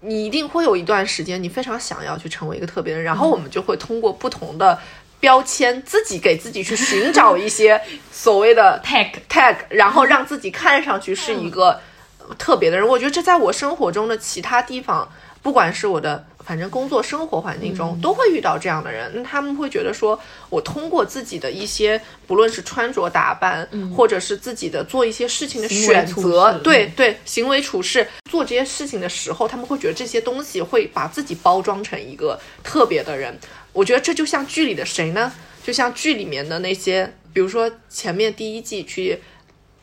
你一定会有一段时间，你非常想要去成为一个特别人，然后我们就会通过不同的标签，自己给自己去寻找一些 所谓的 tag tag，然后让自己看上去是一个特别的人。我觉得这在我生活中的其他地方，不管是我的反正工作生活环境中，都会遇到这样的人。那他们会觉得说，我通过自己的一些，不论是穿着打扮，或者是自己的做一些事情的选择，对对，行为处事，做这些事情的时候，他们会觉得这些东西会把自己包装成一个特别的人。我觉得这就像剧里的谁呢？就像剧里面的那些，比如说前面第一季去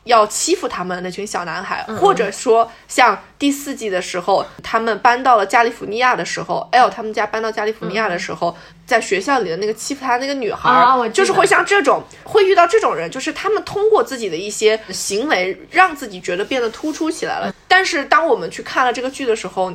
要欺负他们的那群小男孩，或者说像第四季的时候，他们搬到了加利福尼亚的时候，L 他们家搬到加利福尼亚的时候，在学校里的那个欺负他那个女孩，就是会像这种会遇到这种人，就是他们通过自己的一些行为，让自己觉得变得突出起来了。但是当我们去看了这个剧的时候，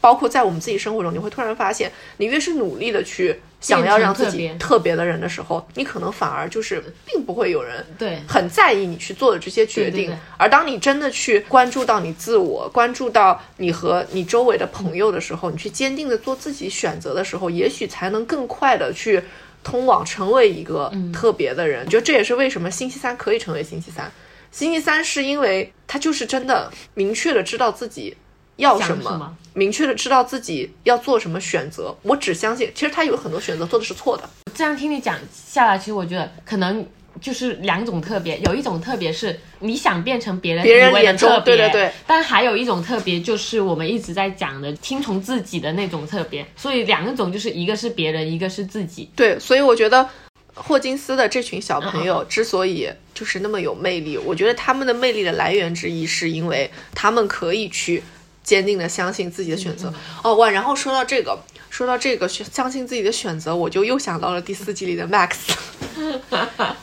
包括在我们自己生活中，你会突然发现，你越是努力的去想要让自己特别的人的时候，你可能反而就是并不会有人对很在意你去做的这些决定。对对对而当你真的去关注到你自我，关注到你和你周围的朋友的时候，你去坚定的做自己选择的时候，也许才能更快的去通往成为一个嗯特别的人。我觉得这也是为什么星期三可以成为星期三。星期三是因为他就是真的明确的知道自己要什么，明确的知道自己要做什么选择。我只相信，其实他有很多选择做的是错的。这样听你讲下来，其实我觉得可能就是两种特别，有一种特别是你想变成别人别人眼中对对对但还有一种特别就是我们一直在讲的听从自己的那种特别，所以两种就是一个是别人，一个是自己。对，所以我觉得霍金斯的这群小朋友之所以就是那么有魅力，我觉得他们的魅力的来源之一是因为他们可以去坚定的相信自己的选择。哦哇，然后说到这个，说到这个相信自己的选择，我就又想到了第四季里的 Max。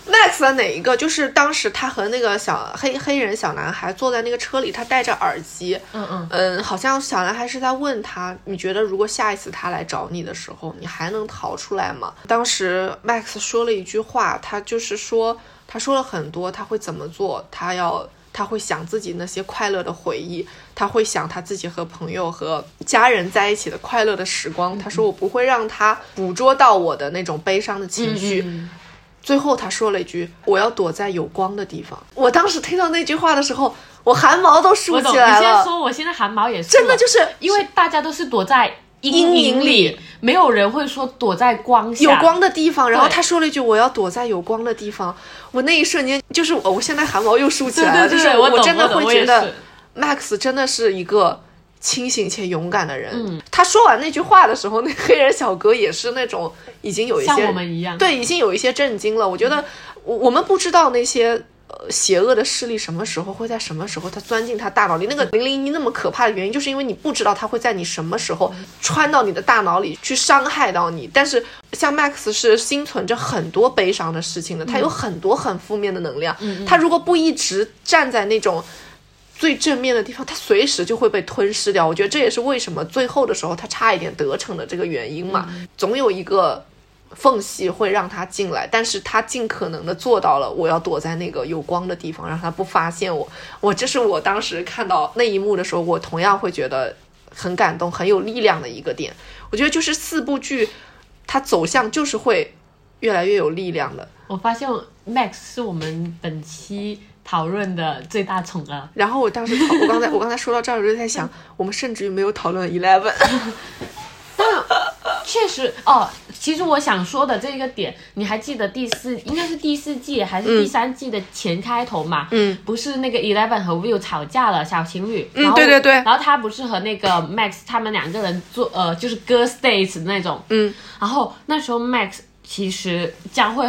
Max 的哪一个？就是当时他和那个小黑黑人小男孩坐在那个车里，他戴着耳机，嗯嗯，嗯，好像小男孩是在问他，你觉得如果下一次他来找你的时候，你还能逃出来吗？当时 Max 说了一句话，他就是说，他说了很多，他会怎么做，他要。他会想自己那些快乐的回忆，他会想他自己和朋友和家人在一起的快乐的时光。他说：“我不会让他捕捉到我的那种悲伤的情绪。最后他说了一句：“我要躲在有光的地方。”我当时听到那句话的时候，我汗毛都竖起来了你现在。说我现在汗毛也是真的就是因为大家都是躲在阴阴影影里没有人会说躲在光下。有光的地方，然后他说了一句：“我要躲在有光的地方。”我那一瞬间就是我，我现在汗毛又竖起来了，对对对就是我懂真的会觉得 Max 真的是一个清醒且勇敢的人。嗯他说完那句话的时候，那黑人小哥也是那种已经有一些像我们一样对，已经有一些震惊了。我觉得我我们不知道那些。邪恶的势力什么时候会在什么时候他钻进他大脑里？那个零零一那么可怕的原因，就是因为你不知道他会在你什么时候穿到你的大脑里去伤害到你。但是像 Max 是心存着很多悲伤的事情的，他有很多很负面的能量。他如果不一直站在那种最正面的地方，他随时就会被吞噬掉。我觉得这也是为什么最后的时候他差一点得逞的这个原因嘛。总有一个缝隙会让他进来，但是他尽可能的做到了，我要躲在那个有光的地方，让他不发现我。我这是我当时看到那一幕的时候，我同样会觉得很感动、很有力量的一个点。我觉得就是四部剧，它走向就是会越来越有力量的。我发现 Max 是我们本期讨论的最大宠儿。然后我当时，我刚才我刚才说到这儿，我就在想，我们甚至于没有讨论 Eleven 但。确实哦，其实我想说的这个点，你还记得第四应该是第四季还是第三季的前开头嘛？嗯，不是那个 Eleven 和 Will 吵架了，小情侣。嗯然后对对对然后他不是和那个 Max 他们两个人做呃就是 girls dates 那种。嗯，然后那时候 Max 其实将会。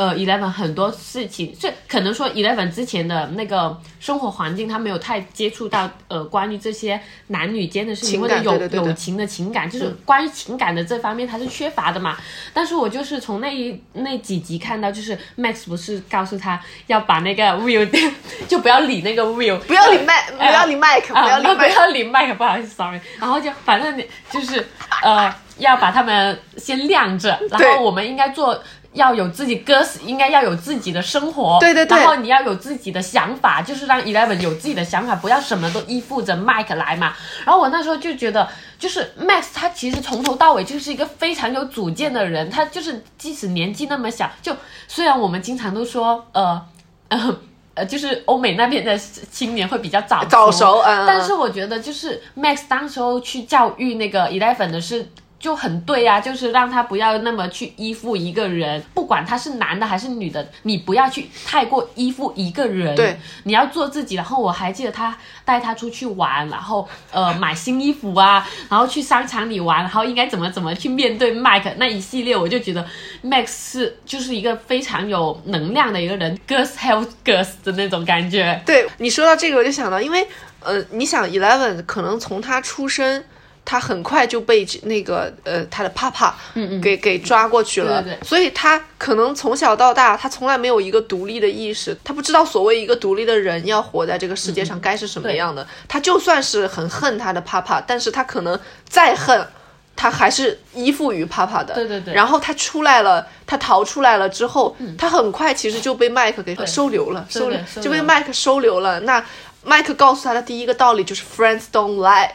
呃，Eleven 很多事情，是可能说 Eleven 之前的那个生活环境，他没有太接触到呃关于这些男女间的事情或者友友情的情感，就是关于情感的这方面他是缺乏的嘛。但是我就是从那一那几集看到，就是 Max 不是告诉他要把那个 Will 就不要理那个 Will，不要理麦，不要理麦克，啊，不要理不。要理麦克，不好意思，sorry。然后就反正你就是呃，要把他们先晾着，然后我们应该做。要有自己歌词，应该要有自己的生活，对对对然后你要有自己的想法，就是让 Eleven 有自己的想法，不要什么都依附着 Mike 来嘛。然后我那时候就觉得，就是 Max 他其实从头到尾就是一个非常有主见的人，他就是即使年纪那么小，就虽然我们经常都说，呃，呃。呃，就是欧美那边的青年会比较早早熟嗯嗯但是我觉得就是 Max 当时候去教育那个 Eleven 的是就很对啊，就是让他不要那么去依附一个人，不管他是男的还是女的，你不要去太过依附一个人，对，你要做自己。然后我还记得他带他出去玩，然后呃买新衣服啊，然后去商场里玩，然后应该怎么怎么去面对 Mike 那一系列，我就觉得 Max 是就是一个非常有能量的一个人，Girls help Girls 的那种感觉。对你说到这个，我就想到，因为呃，你想 Eleven 可能从他出生。他很快就被那个呃他的爸爸嗯嗯给给抓过去了，对对对所以他可能从小到大，他从来没有一个独立的意识，他不知道所谓一个独立的人要活在这个世界上该是什么样的。他就算是很恨他的爸爸，但是他可能再恨，他还是依附于爸爸的。对对对然后他出来了，他逃出来了之后，他很快其实就被麦克给收留了，收留就被麦克收留了。那麦克告诉他的第一个道理就是 friends don't lie。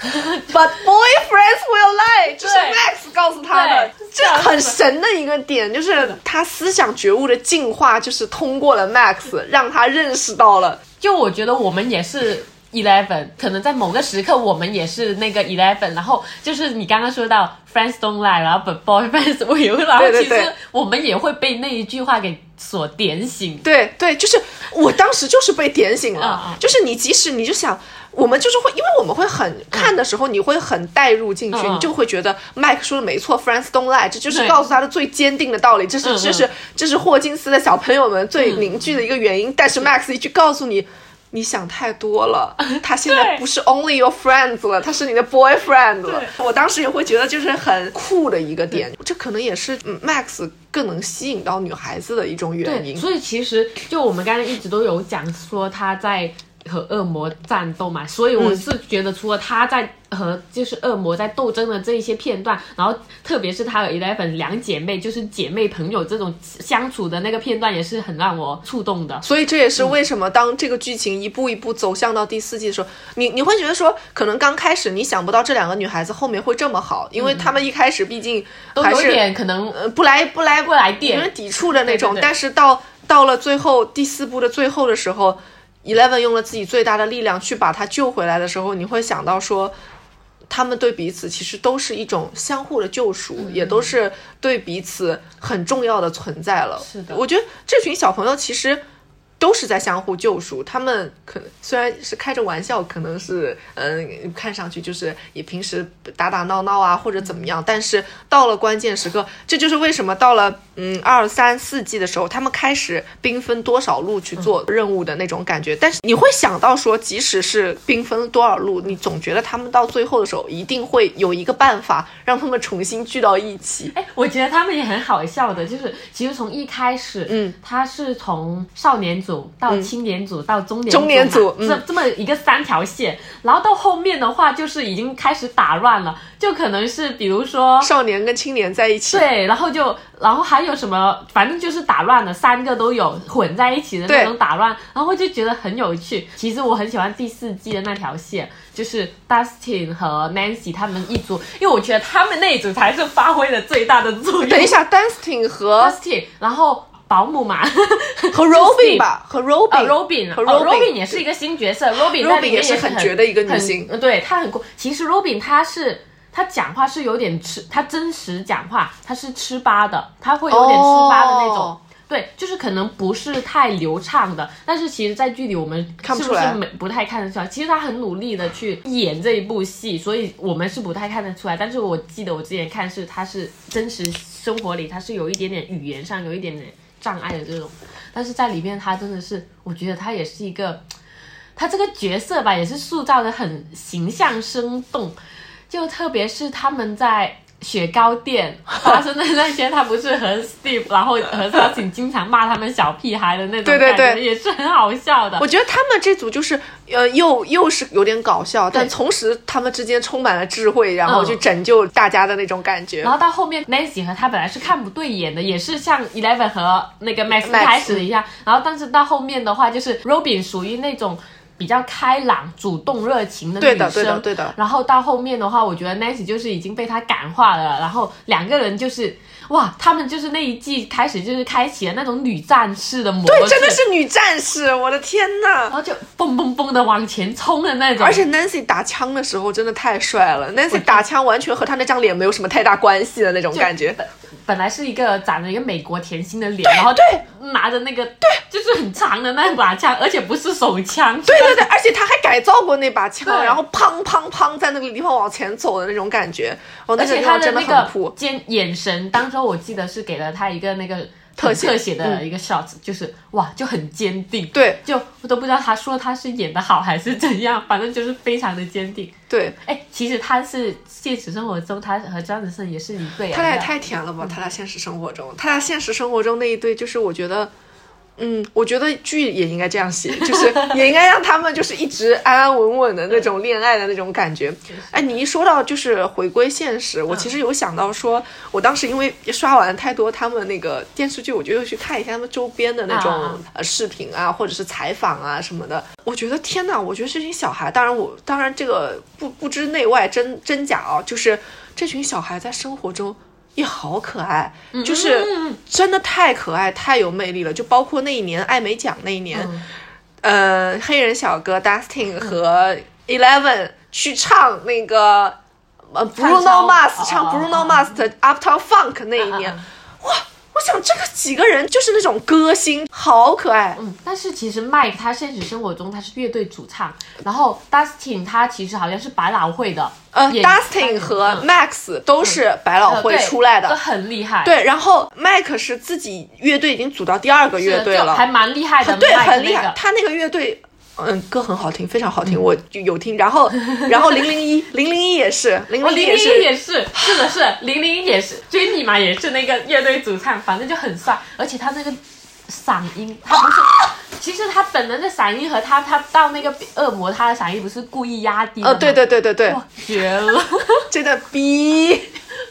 But boyfriends will lie，这是 Max 告诉他的，这很神的一个点，就是他思想觉悟的进化，就是通过了 Max，让他认识到了，就我觉得我们也是 Eleven，可能在某个时刻我们也是那个 Eleven，然后就是你刚刚说到 friends don't lie，然后 but boyfriends will，然后对对对。其实我们也会被那一句话给所点醒。对对，就是我当时就是被点醒了，就是你即使你就想。我们就是会，因为我们会很看的时候，你会很带入进去，你就会觉得麦克说的没错，friends don't lie，这就是告诉他的最坚定的道理，这是这是这是霍金斯的小朋友们最凝聚的一个原因。但是 Max 一句告诉你，你想太多了，他现在不是 only your friends 了，他是你的 boyfriend 了。我当时也会觉得就是很酷的一个点，这可能也是嗯 Max 更能吸引到女孩子的一种原，因。所以其实就我们刚才一直都有讲说他在和恶魔战斗嘛，所以我嗯。是觉得除了他在和就是恶魔在斗争的这一些片段，然后特别是他和 Eleven 两姐妹就是姐妹朋友这种相处的那个片段，也是很让我触动的。所以这也是为什么当这个剧情一步一步走向到第四季的时候，你你会觉得说，可能刚开始你想不到这两个女孩子后面会这么好，因为她们一开始毕竟都有还是点可能呃不来不来不来电有点抵触的那种，但是到到了最后第四部的最后的时候，Eleven 用了自己最大的力量去把他救回来的时候，你会想到说。他们对彼此其实都是一种相互的救赎，嗯也都是对彼此很重要的存在了。是的我觉得这群小朋友其实都是在相互救赎。他们可能虽然是开着玩笑，可能是嗯，看上去就是也平时打打闹闹啊，或者怎么样，但是到了关键时刻，这就是为什么到了嗯二三四季的时候，他们开始兵分多少路去做任务的那种感觉。但是你会想到说，即使是兵分多少路，你总觉得他们到最后的时候一定会有一个办法让他们重新聚到一起。哎，我觉得他们也很好笑的，就是其实从一开始，嗯，他是从少年组到青年组、到中年中年组这这么一个三条线，然后到后面的话就是已经开始打乱了，就可能是比如说少年跟青年在一起，对，然后就然后还有什么，反正就是打乱了，三个都有混在一起的那种打乱，然后就觉得很有趣。其实我很喜欢第四季的那条线，就是 Dustin 和 Nancy 他们一组，因为我觉得他们那一组才是发挥了最大的作用。等一下，Dustin 和，Dustin，然后保姆嘛，和 Robin 吧，和 Robin，、呃，Robin，和哦 Robin, 也是一个新角色，Robin 在 Robin 里面也是很很绝的一个女星很呃对她很酷。其实 Robin 她是她讲话是有点吃，她真实讲话她是吃巴的，她会有点吃巴的那种。哦对，就是可能不是太流畅的，但是其实，在剧里我们是不是看不出来没不太看得出来？其实他很努力的去演这一部戏，所以我们是不太看得出来。但是我记得我之前看是他是真实生活里他是有一点点语言上有一点点障碍的这种，但是在里面他真的是，我觉得他也是一个，他这个角色吧，也是塑造的很形象生动，就特别是他们在。雪糕店发生的那些，他不是和 Steve，然后和 i n 经常骂他们小屁孩的那种对对感觉，对也是很好笑的。我觉得他们这组就是，呃，又又是有点搞笑，但同时他们之间充满了智慧，然后嗯去拯救大家的那种感觉。然后到后面，Nancy 和他本来是看不对眼的，也是像 Eleven 和那个 Max 开始的一样。然后但是到后面的话，就是 Robin 属于那种比较开朗、主动、热情的女生。对的，对的，对的。然后到后面的话，我觉得 Nancy 就是已经被他感化了，然后两个人就是哇，他们就是那一季开始就是开启了那种女战士的模式，对，真的是女战士，我的天呐！然后就蹦蹦蹦的往前冲的那种，而且 Nancy 打枪的时候真的太帅了，Nancy 打枪完全和他那张脸没有什么太大关系的那种感觉。本来是一个长着一个美国甜心的脸，然后对。拿着那个对，就是很长的那把枪，而且不是手枪，对对对，而且他还改造过那把枪，然后砰砰砰在那个地方往前走的那种感觉，哦，那而且他的那个很酷。尖眼神，当时我记得是给了他一个那个特写特写的一个 shot，、就是哇，就很坚定。对就我都不知道他说他是演的好还是怎样，反正就是非常的坚定。对，哎，其实他是现实生活中，他和张子胜也是一对、啊。他俩也太甜了吧！他俩现实生活中，他俩现实生活中那一对，就是我觉得。嗯，我觉得剧也应该这样写，就是也应该让他们就是一直安安稳稳的那种恋爱的那种感觉。哎，你一说到就是回归现实，我其实有想到说，我当时因为刷完太多他们那个电视剧，我就又去看一下他们周边的那种、啊呃视频啊，或者是采访啊什么的。我觉得天哪，我觉得这群小孩，当然我当然这个不不知内外真真假啊，就是这群小孩在生活中。也好可爱，就是真的太可爱、太有魅力了。就包括那一年艾美奖那一年，呃，黑人小哥 Dustin 和 Eleven 去唱那个呃 Bruno Mars 哦唱哦 Bruno Mars 的 Uptown Funk 那一年，哇！我想这个几个人就是那种歌星，好可爱。嗯，但是其实 Mike 他现实生活中他是乐队主唱，然后 Dustin 他其实好像是百老汇的，呃演，Dustin 和嗯 Max 都是百老汇出来的都，很厉害，对。然后 Mike 是自己乐队已经组到第二个，乐队了，还蛮厉害的，对，很厉害。那个他那个乐队，嗯，歌很好听，非常好听，我就有听。然后，然后零零一，零零一也是，零哦，零零一也是，也是，是的是，零零一也是，Jenny 嘛也是那个乐队主唱，反正就很帅，而且他那个嗓音，他不是，其其实他本人的嗓音和他他到那个恶魔他的嗓音不是故意压低的呃，吗对对对对对，绝了，真的逼。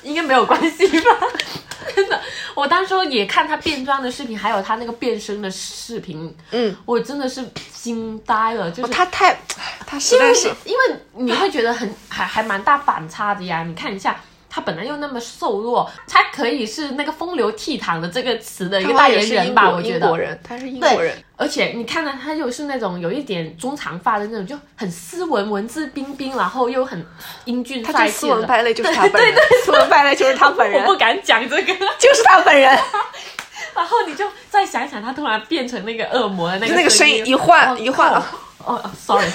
应该没有关系吧？真的，我当时也看他变装的视频，还有他那个变身的视频，嗯，我真的是惊呆了，就是他太，他实因为在是，因为你会觉得很还还蛮大反差的呀。你看一下，他本来又那么瘦弱，他可以是那个风流倜傥的这个词的一个代言人吧？我觉得英国。人，他是英国对人，，而且你看到他又是那种有一点中长发的那种，就很斯文、文质彬彬，然后又很英俊他帅气的。就斯文败类就是他本人，斯文败类就是他 本人我，不敢讲这个，就是他本人。然后你就再想想，他突然变成那个恶魔的那个那个声音音一换哦一换哦哦，sorry，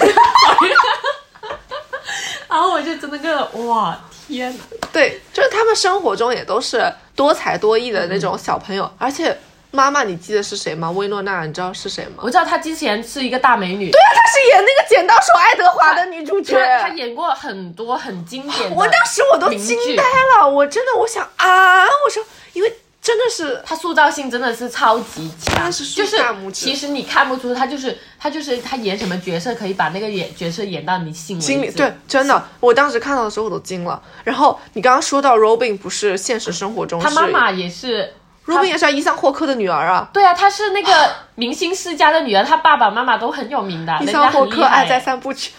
然后我就真的个哇天哪！对，就是他们生活中也都是多才多艺的那种小朋友，而且妈妈你记得是谁吗？薇诺娜，你知道是谁吗？我知道她之前是一个大美女，对啊，她是演那个《剪刀手爱德华》的女主角。她她演过很多很经典的，我当时我都惊呆了，我真的我想啊，我说因为真的是他塑造性真的是超级强，是就是其实你看不出他就是他就是他演什么角色可以把那个演角色演到你心里对，真的，我当时看到的时候我都惊了。然后你刚刚说到 Robin 不是现实生活中他妈妈也是。Robin 也是伊桑霍克的女儿啊，对啊，她是那个 明星世家的女儿，她爸爸妈妈都很有名的，伊桑霍克爱在三部曲。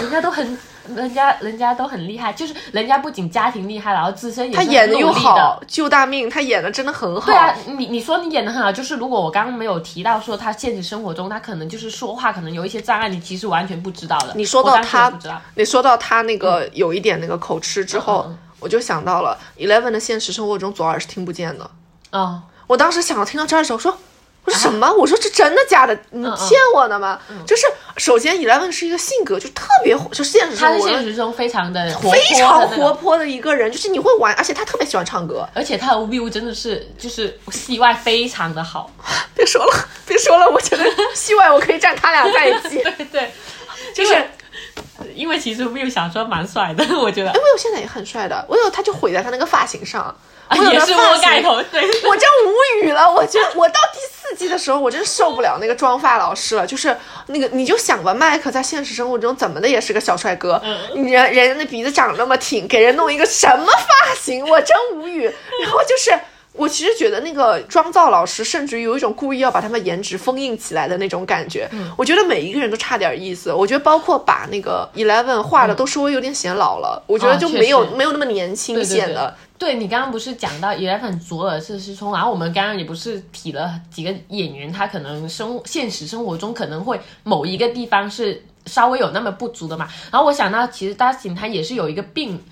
人家都很，人家人家都很厉害，就是人家不仅家庭厉害，然后自身也是她演的又好，救大命，他演的真的很好。对啊，你你说你演的很好，就是如果我刚刚没有提到说他现实生活中他可能就是说话可能有一些障碍，你其实完全不知道的。你说到他你说到他那个有一点那个口吃之后，我就想到了 Eleven 的现实生活中左耳是听不见的。啊，我当时想到听到这儿的时候说。我说什么？我说这真的假的？你嗯骗我呢吗？就是首先，Eleven 是一个性格就特别活，就现实生活中现实中非常的活非常活泼的一个人，就是你会玩，而且他特别喜欢唱歌。而且他的 view 真的是就是戏外非常的好。别说了，别说了，我觉得戏外我可以站他俩在一起。对对，就是因为其实 view 小时候蛮帅的，我觉得哎，我有现在也很帅的，我有他就毁在他那个发型上，我有也是的发型窝盖头，对。我真无语了，我觉得我到第四季的时候，我真受不了那个妆发老师了。就是那个，你就想吧，麦克在现实生活中怎么的也是个小帅哥，嗯人人家那鼻子长那么挺，给人弄一个什么发型，我真无语。然后就是。我其实觉得那个妆造老师，甚至于有一种故意要把他们颜值封印起来的那种感觉。我觉得每一个人都差点意思。我觉得包括把那个 Eleven 画的都稍微有点显老了，我觉得就没有、实没有那么年轻显得。对你刚刚不是讲到 Eleven 左耳是失聪，然后我们刚刚也不是提了几个演员，他可能生现实生活中可能会某一个地方是稍微有那么不足的嘛。然后我想到，其实 Dustin 他也是有一个病，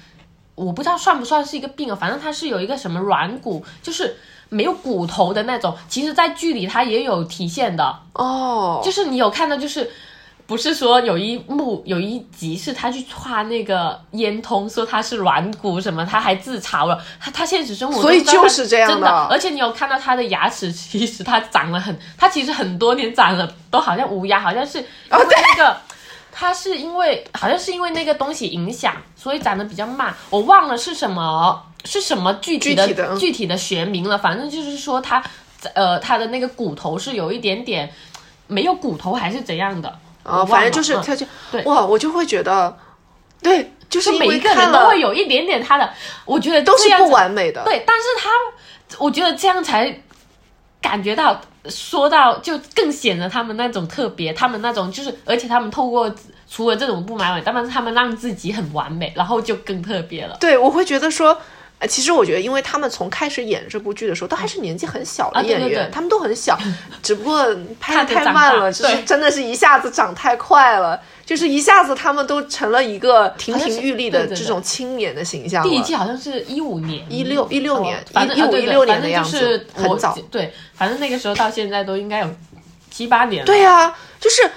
我不知道算不算是一个病啊，反正他是有一个什么软骨，就是没有骨头的那种。其实，在剧里他也有体现的，哦，就是你有看到，就是不是说有一幕有一集是他去画那个烟通，说他是软骨什么，他还自嘲了。他他现实生活中所以就是这样的真的。而且你有看到他的牙齿，其实他长了很，他其实很多年长了都好像无牙，好像是因为那个。他是因为好像是因为那个东西影响，所以长得比较慢。我忘了是什么是什么具体的具体的嗯具体的学名了，反正就是说他呃他的那个骨头是有一点点没有骨头还是怎样的。我啊，忘反正就是他就、对哇，我就会觉得，对，就是每一个人都会有一点点他的，我觉得都是不完美的，对，但是他，我觉得这样才感觉到，说到就更显得他们那种特别，他们那种就是，而且他们透过除了这种不完美，但是他们让自己很完美，然后就更特别了。对，我会觉得说。呃，其实我觉得，因为他们从开始演这部剧的时候，都还是年纪很小的演员，对对他们都很小，只不过拍太慢了，就是对真的是一下子长太快了，就是一下子他们都成了一个亭亭玉立的这种青年的形象了。第一季好像是一五年，一六一六年一五一六年的样子就是很早对，反正那个时候到现在都应该有七八年了。对呀、就是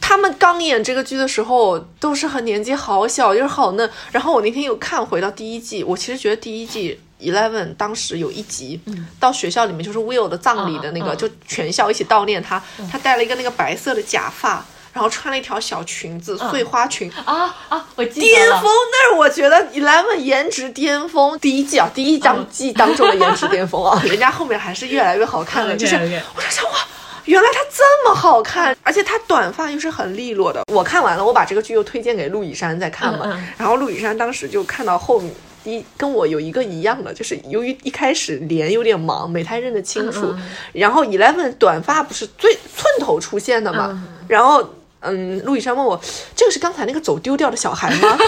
他们刚演这个剧的时候，都是很年纪好小，就是好嫩。然后我那天有看回到第一季，我其实觉得第一季 Eleven 当时有一集、到学校里面，就是 Will 的葬礼的那个，就全校一起悼念他，他戴了一个那个白色的假发。然后穿了一条小裙子，碎花裙，啊啊，我记得巅峰。那是我觉得 Eleven 颜值巅峰，第一季啊，第一嗯张季当中的颜值巅峰啊，人家后面还是越来越好看的。就是我就想哇，原来她这么好看，而且她短发又是很利落的。我看完了，我把这个剧又推荐给陆以山在看嘛，嗯嗯然后陆以山当时就看到后面。第一跟我有一个一样的，就是由于一开始脸有点盲，没太认得清楚。嗯然后 Eleven 短发不是最寸头出现的嘛，然后嗯，陆以山问我，这个是刚才那个走丢掉的小孩吗？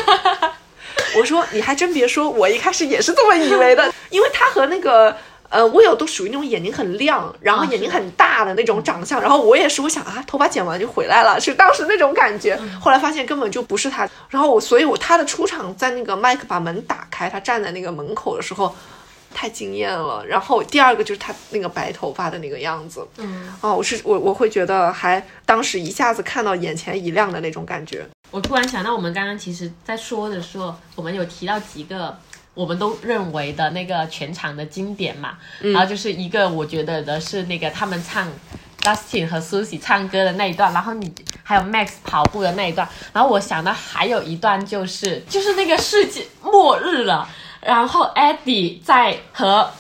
我说你还真别说，我一开始也是这么以为的，因为他和那个。呃，我有都属于那种眼睛很亮，然后啊眼睛很大的那种长相，然后我也是，我想啊，头发剪完就回来了，是当时那种感觉。后来发现根本就不是他，然后我，所以我他的出场在那个麦克把门打开，他站在那个门口的时候，太惊艳了。然后第二个就是他那个白头发的那个样子，嗯，哦，我是我我会觉得还当时一下子看到眼前一亮的那种感觉。我突然想到，我们刚刚其实在说的时候，我们有提到几个我们都认为的那个全场的经典嘛，然后就是一个我觉得的是那个他们唱 Dustin 和 Susie 唱歌的那一段，然后你还有 Max 跑步的那一段，然后我想到还有一段就是就是那个世界末日了，然后 Eddie 在和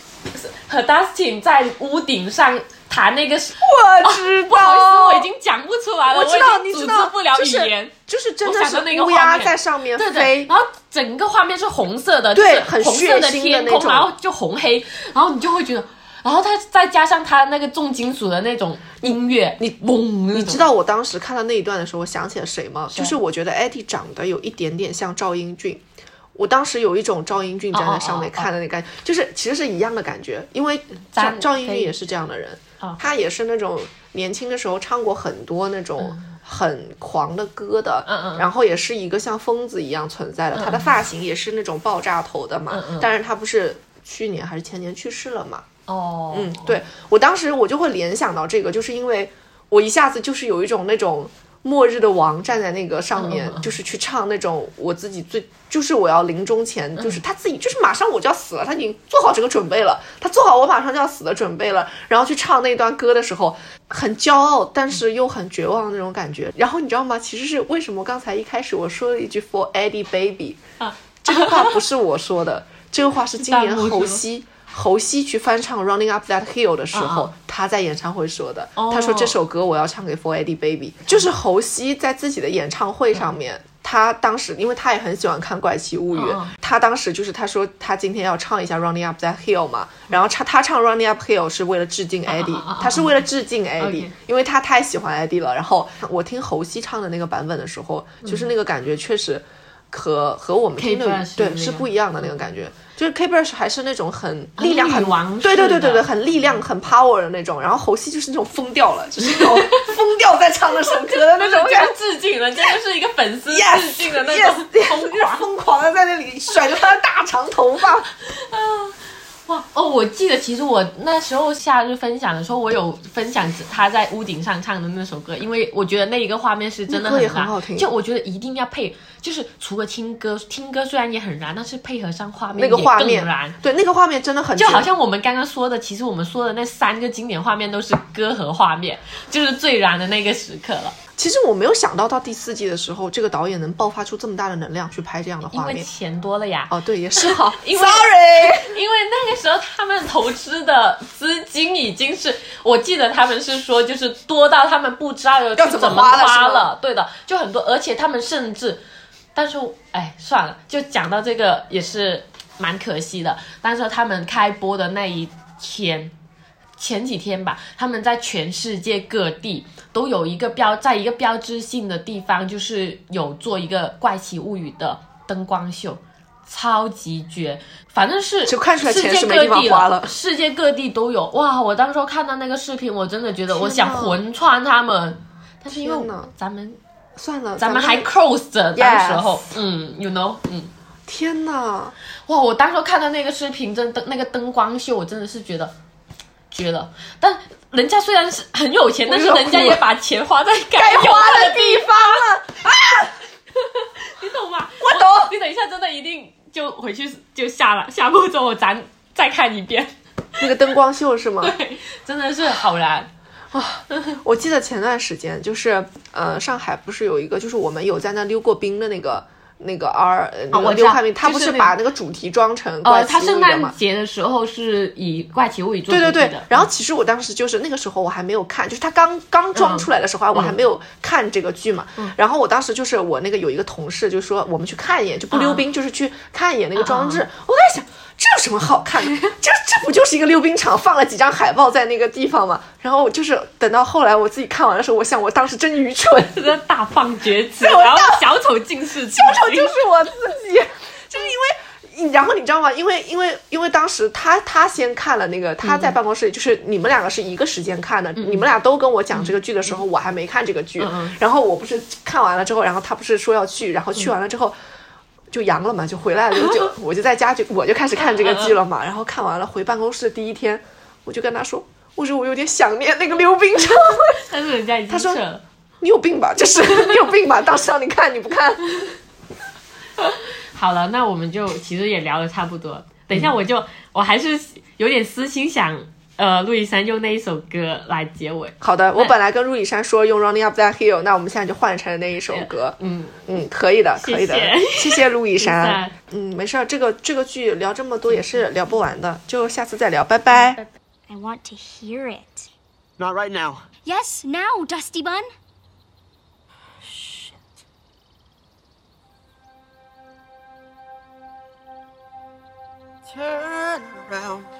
和 Dustin 在屋顶上弹那个。我知道，不好意思，我已经讲不出来了，我知道，你知道，织不了就是语言。就是真的是我想到那个乌鸦在上面对对，飞，然后整个画面是红色的，对就是很红色的血腥的天空，那种然后就红黑，然后你就会觉得，然后它再加上它那个重金属的那种音乐，你嗡，你知道我当时看到那一段的时候，我想起了谁吗？就是我觉得艾迪长得有一点点像赵英俊。我当时有一种赵英俊站在上面看的那感觉，就是其实是一样的感觉，因为赵赵英俊也是这样的人，哦。他也是那种年轻的时候唱过很多那种很狂的歌的，然后也是一个像疯子一样存在的，他的发型也是那种爆炸头的嘛，但是他不是去年还是前年去世了嘛，哦，嗯，对我当时我就会联想到这个，就是因为我一下子就是有一种那种末日的王站在那个上面，就是去唱那种我自己最就是我要临终前，就是他自己就是马上我就要死了，他已经做好这个准备了，他做好我马上就要死的准备了，然后去唱那段歌的时候，很骄傲，但是又很绝望的那种感觉。然后你知道吗？其实是为什么刚才一开始我说了一句 For Eddie Baby，啊。这个话不是我说的，这个话是今年弹幕说侯曦侯西去翻唱《Running Up That Hill》的时候，啊他在演唱会说的。哦。他说这首歌我要唱给 For Eddie Baby，就是侯西在自己的演唱会上面。他当时，因为他也很喜欢看《怪奇物语》他当时就是他说他今天要唱一下《Running Up That Hill》嘛，然后唱他唱《Running Up Hill》是为了致敬 Eddie，、他是为了致敬 Eddie，、因为他太喜欢 Eddie 了。然后我听侯西唱的那个版本的时候，就是那个感觉确实和和我们听的对是不一样的那个感觉。就是 K Brush 还是那种很力量很王对对对对对，很力量很 power 的那种。然后侯戏就是那种疯掉了，就是那种 疯掉在唱那首歌的那种这 样感觉。致敬了，这就是一个粉丝 致敬的那种疯狂。疯狂的在那里甩着他的大长头发。哇哦，我记得其实我那时候夏日分享的时候，我有分享他在屋顶上唱的那首歌，因为我觉得那一个画面是真的很好听就我觉得一定要配，就是除了听歌，听歌虽然也很燃，但是配合上画面那个画面更燃。，对那个画面真的很就好像我们刚刚说的，其实我们说的那三个经典画面都是歌和画面，就是最燃的那个时刻了。其实我没有想到，到第四季的时候，这个导演能爆发出这么大的能量去拍这样的因为画面。钱多了呀。哦，对，也是哈 因为，sorry，因为那个时候他们投资的资金已经是，我记得他们是说，就是多到他们不知道要要怎么花了。对的，就很多，而且他们甚至，但是哎，算了，就讲到这个也是蛮可惜的。但是他们开播的那一天。前几天吧，他们在全世界各地都有一个标，在一个标志性的地方，就是有做一个《怪奇物语》的灯光秀，超级绝。反正是就看出来世界钱是没地各地方花了世界各地都有。哇！我当时候看到那个视频，我真的觉得我想魂穿他们，但是因为天哪咱们算了，咱们还 close 着，Yes 当时候，嗯，you know，嗯。天呐，哇！我当时看到那个视频，真灯那个灯光秀，我真的是觉得绝了。但人家虽然是很有钱，但是人家也把钱花在该花的的地方了啊。你懂吗？我懂你等一下，真的一定就回去就下了，下播之后咱再看一遍。那个灯光秀是吗？对，真的是好燃。我记得前段时间就是呃，上海不是有一个，就是我们有在那溜过冰的那个那个 R 我知道个刘恺明，他不是把那个主题装成怪呃，他圣奇物语的嘛。诞？节的时候是以怪奇物语做对对对。然后其实我当时就是那个时候我还没有看，就是他刚刚装出来的时候啊，我还没有看这个剧嘛。然后我当时就是我那个有一个同事就说我们去看一眼，就不溜冰，就是去看一眼那个装置。我在想这有什么好看的？这这不就是一个溜冰场，放了几张海报在那个地方吗？然后就是等到后来我自己看完的时候，我想我当时真愚蠢，真的大放厥词，然后小丑竟是小小丑就是我自己，就是因为。然后你知道吗？因为因为因为当时他他先看了那个，他在办公室里，就是你们两个是一个时间看的，你们俩都跟我讲这个剧的时候，我还没看这个剧。然后我不是看完了之后，然后他不是说要去，然后去完了之后就阳了嘛，就回来了，就 我就在家就我就开始看这个剧了嘛。然后看完了回办公室的第一天，我就跟他说，我说我有点想念那个溜冰场。但是人家已经他说。你有病吧？就是 你有病吧？当时让你看你不看。好了，那我们就其实也聊的差不多。等一下，我就、我还是有点私心想，呃，陆以山用那一首歌来结尾。好的，我本来跟陆以山说用 Running Up That Hill，那我们现在就换成那一首歌。嗯，嗯，可以的，可以的，谢谢 谢陆以以山山。嗯，没事儿，这个这个剧聊这么多也是聊不完的，就下次再聊，拜拜。I want to hear it. Not right now. Yes, now, Dusty Bun. Turn around.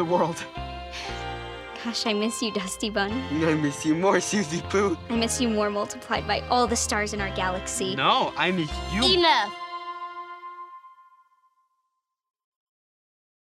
The world. Gosh, I miss you, Dusty Bun. I miss you more, Susie Poo. I miss you more multiplied by all the stars in our galaxy. No, I miss you. Enough!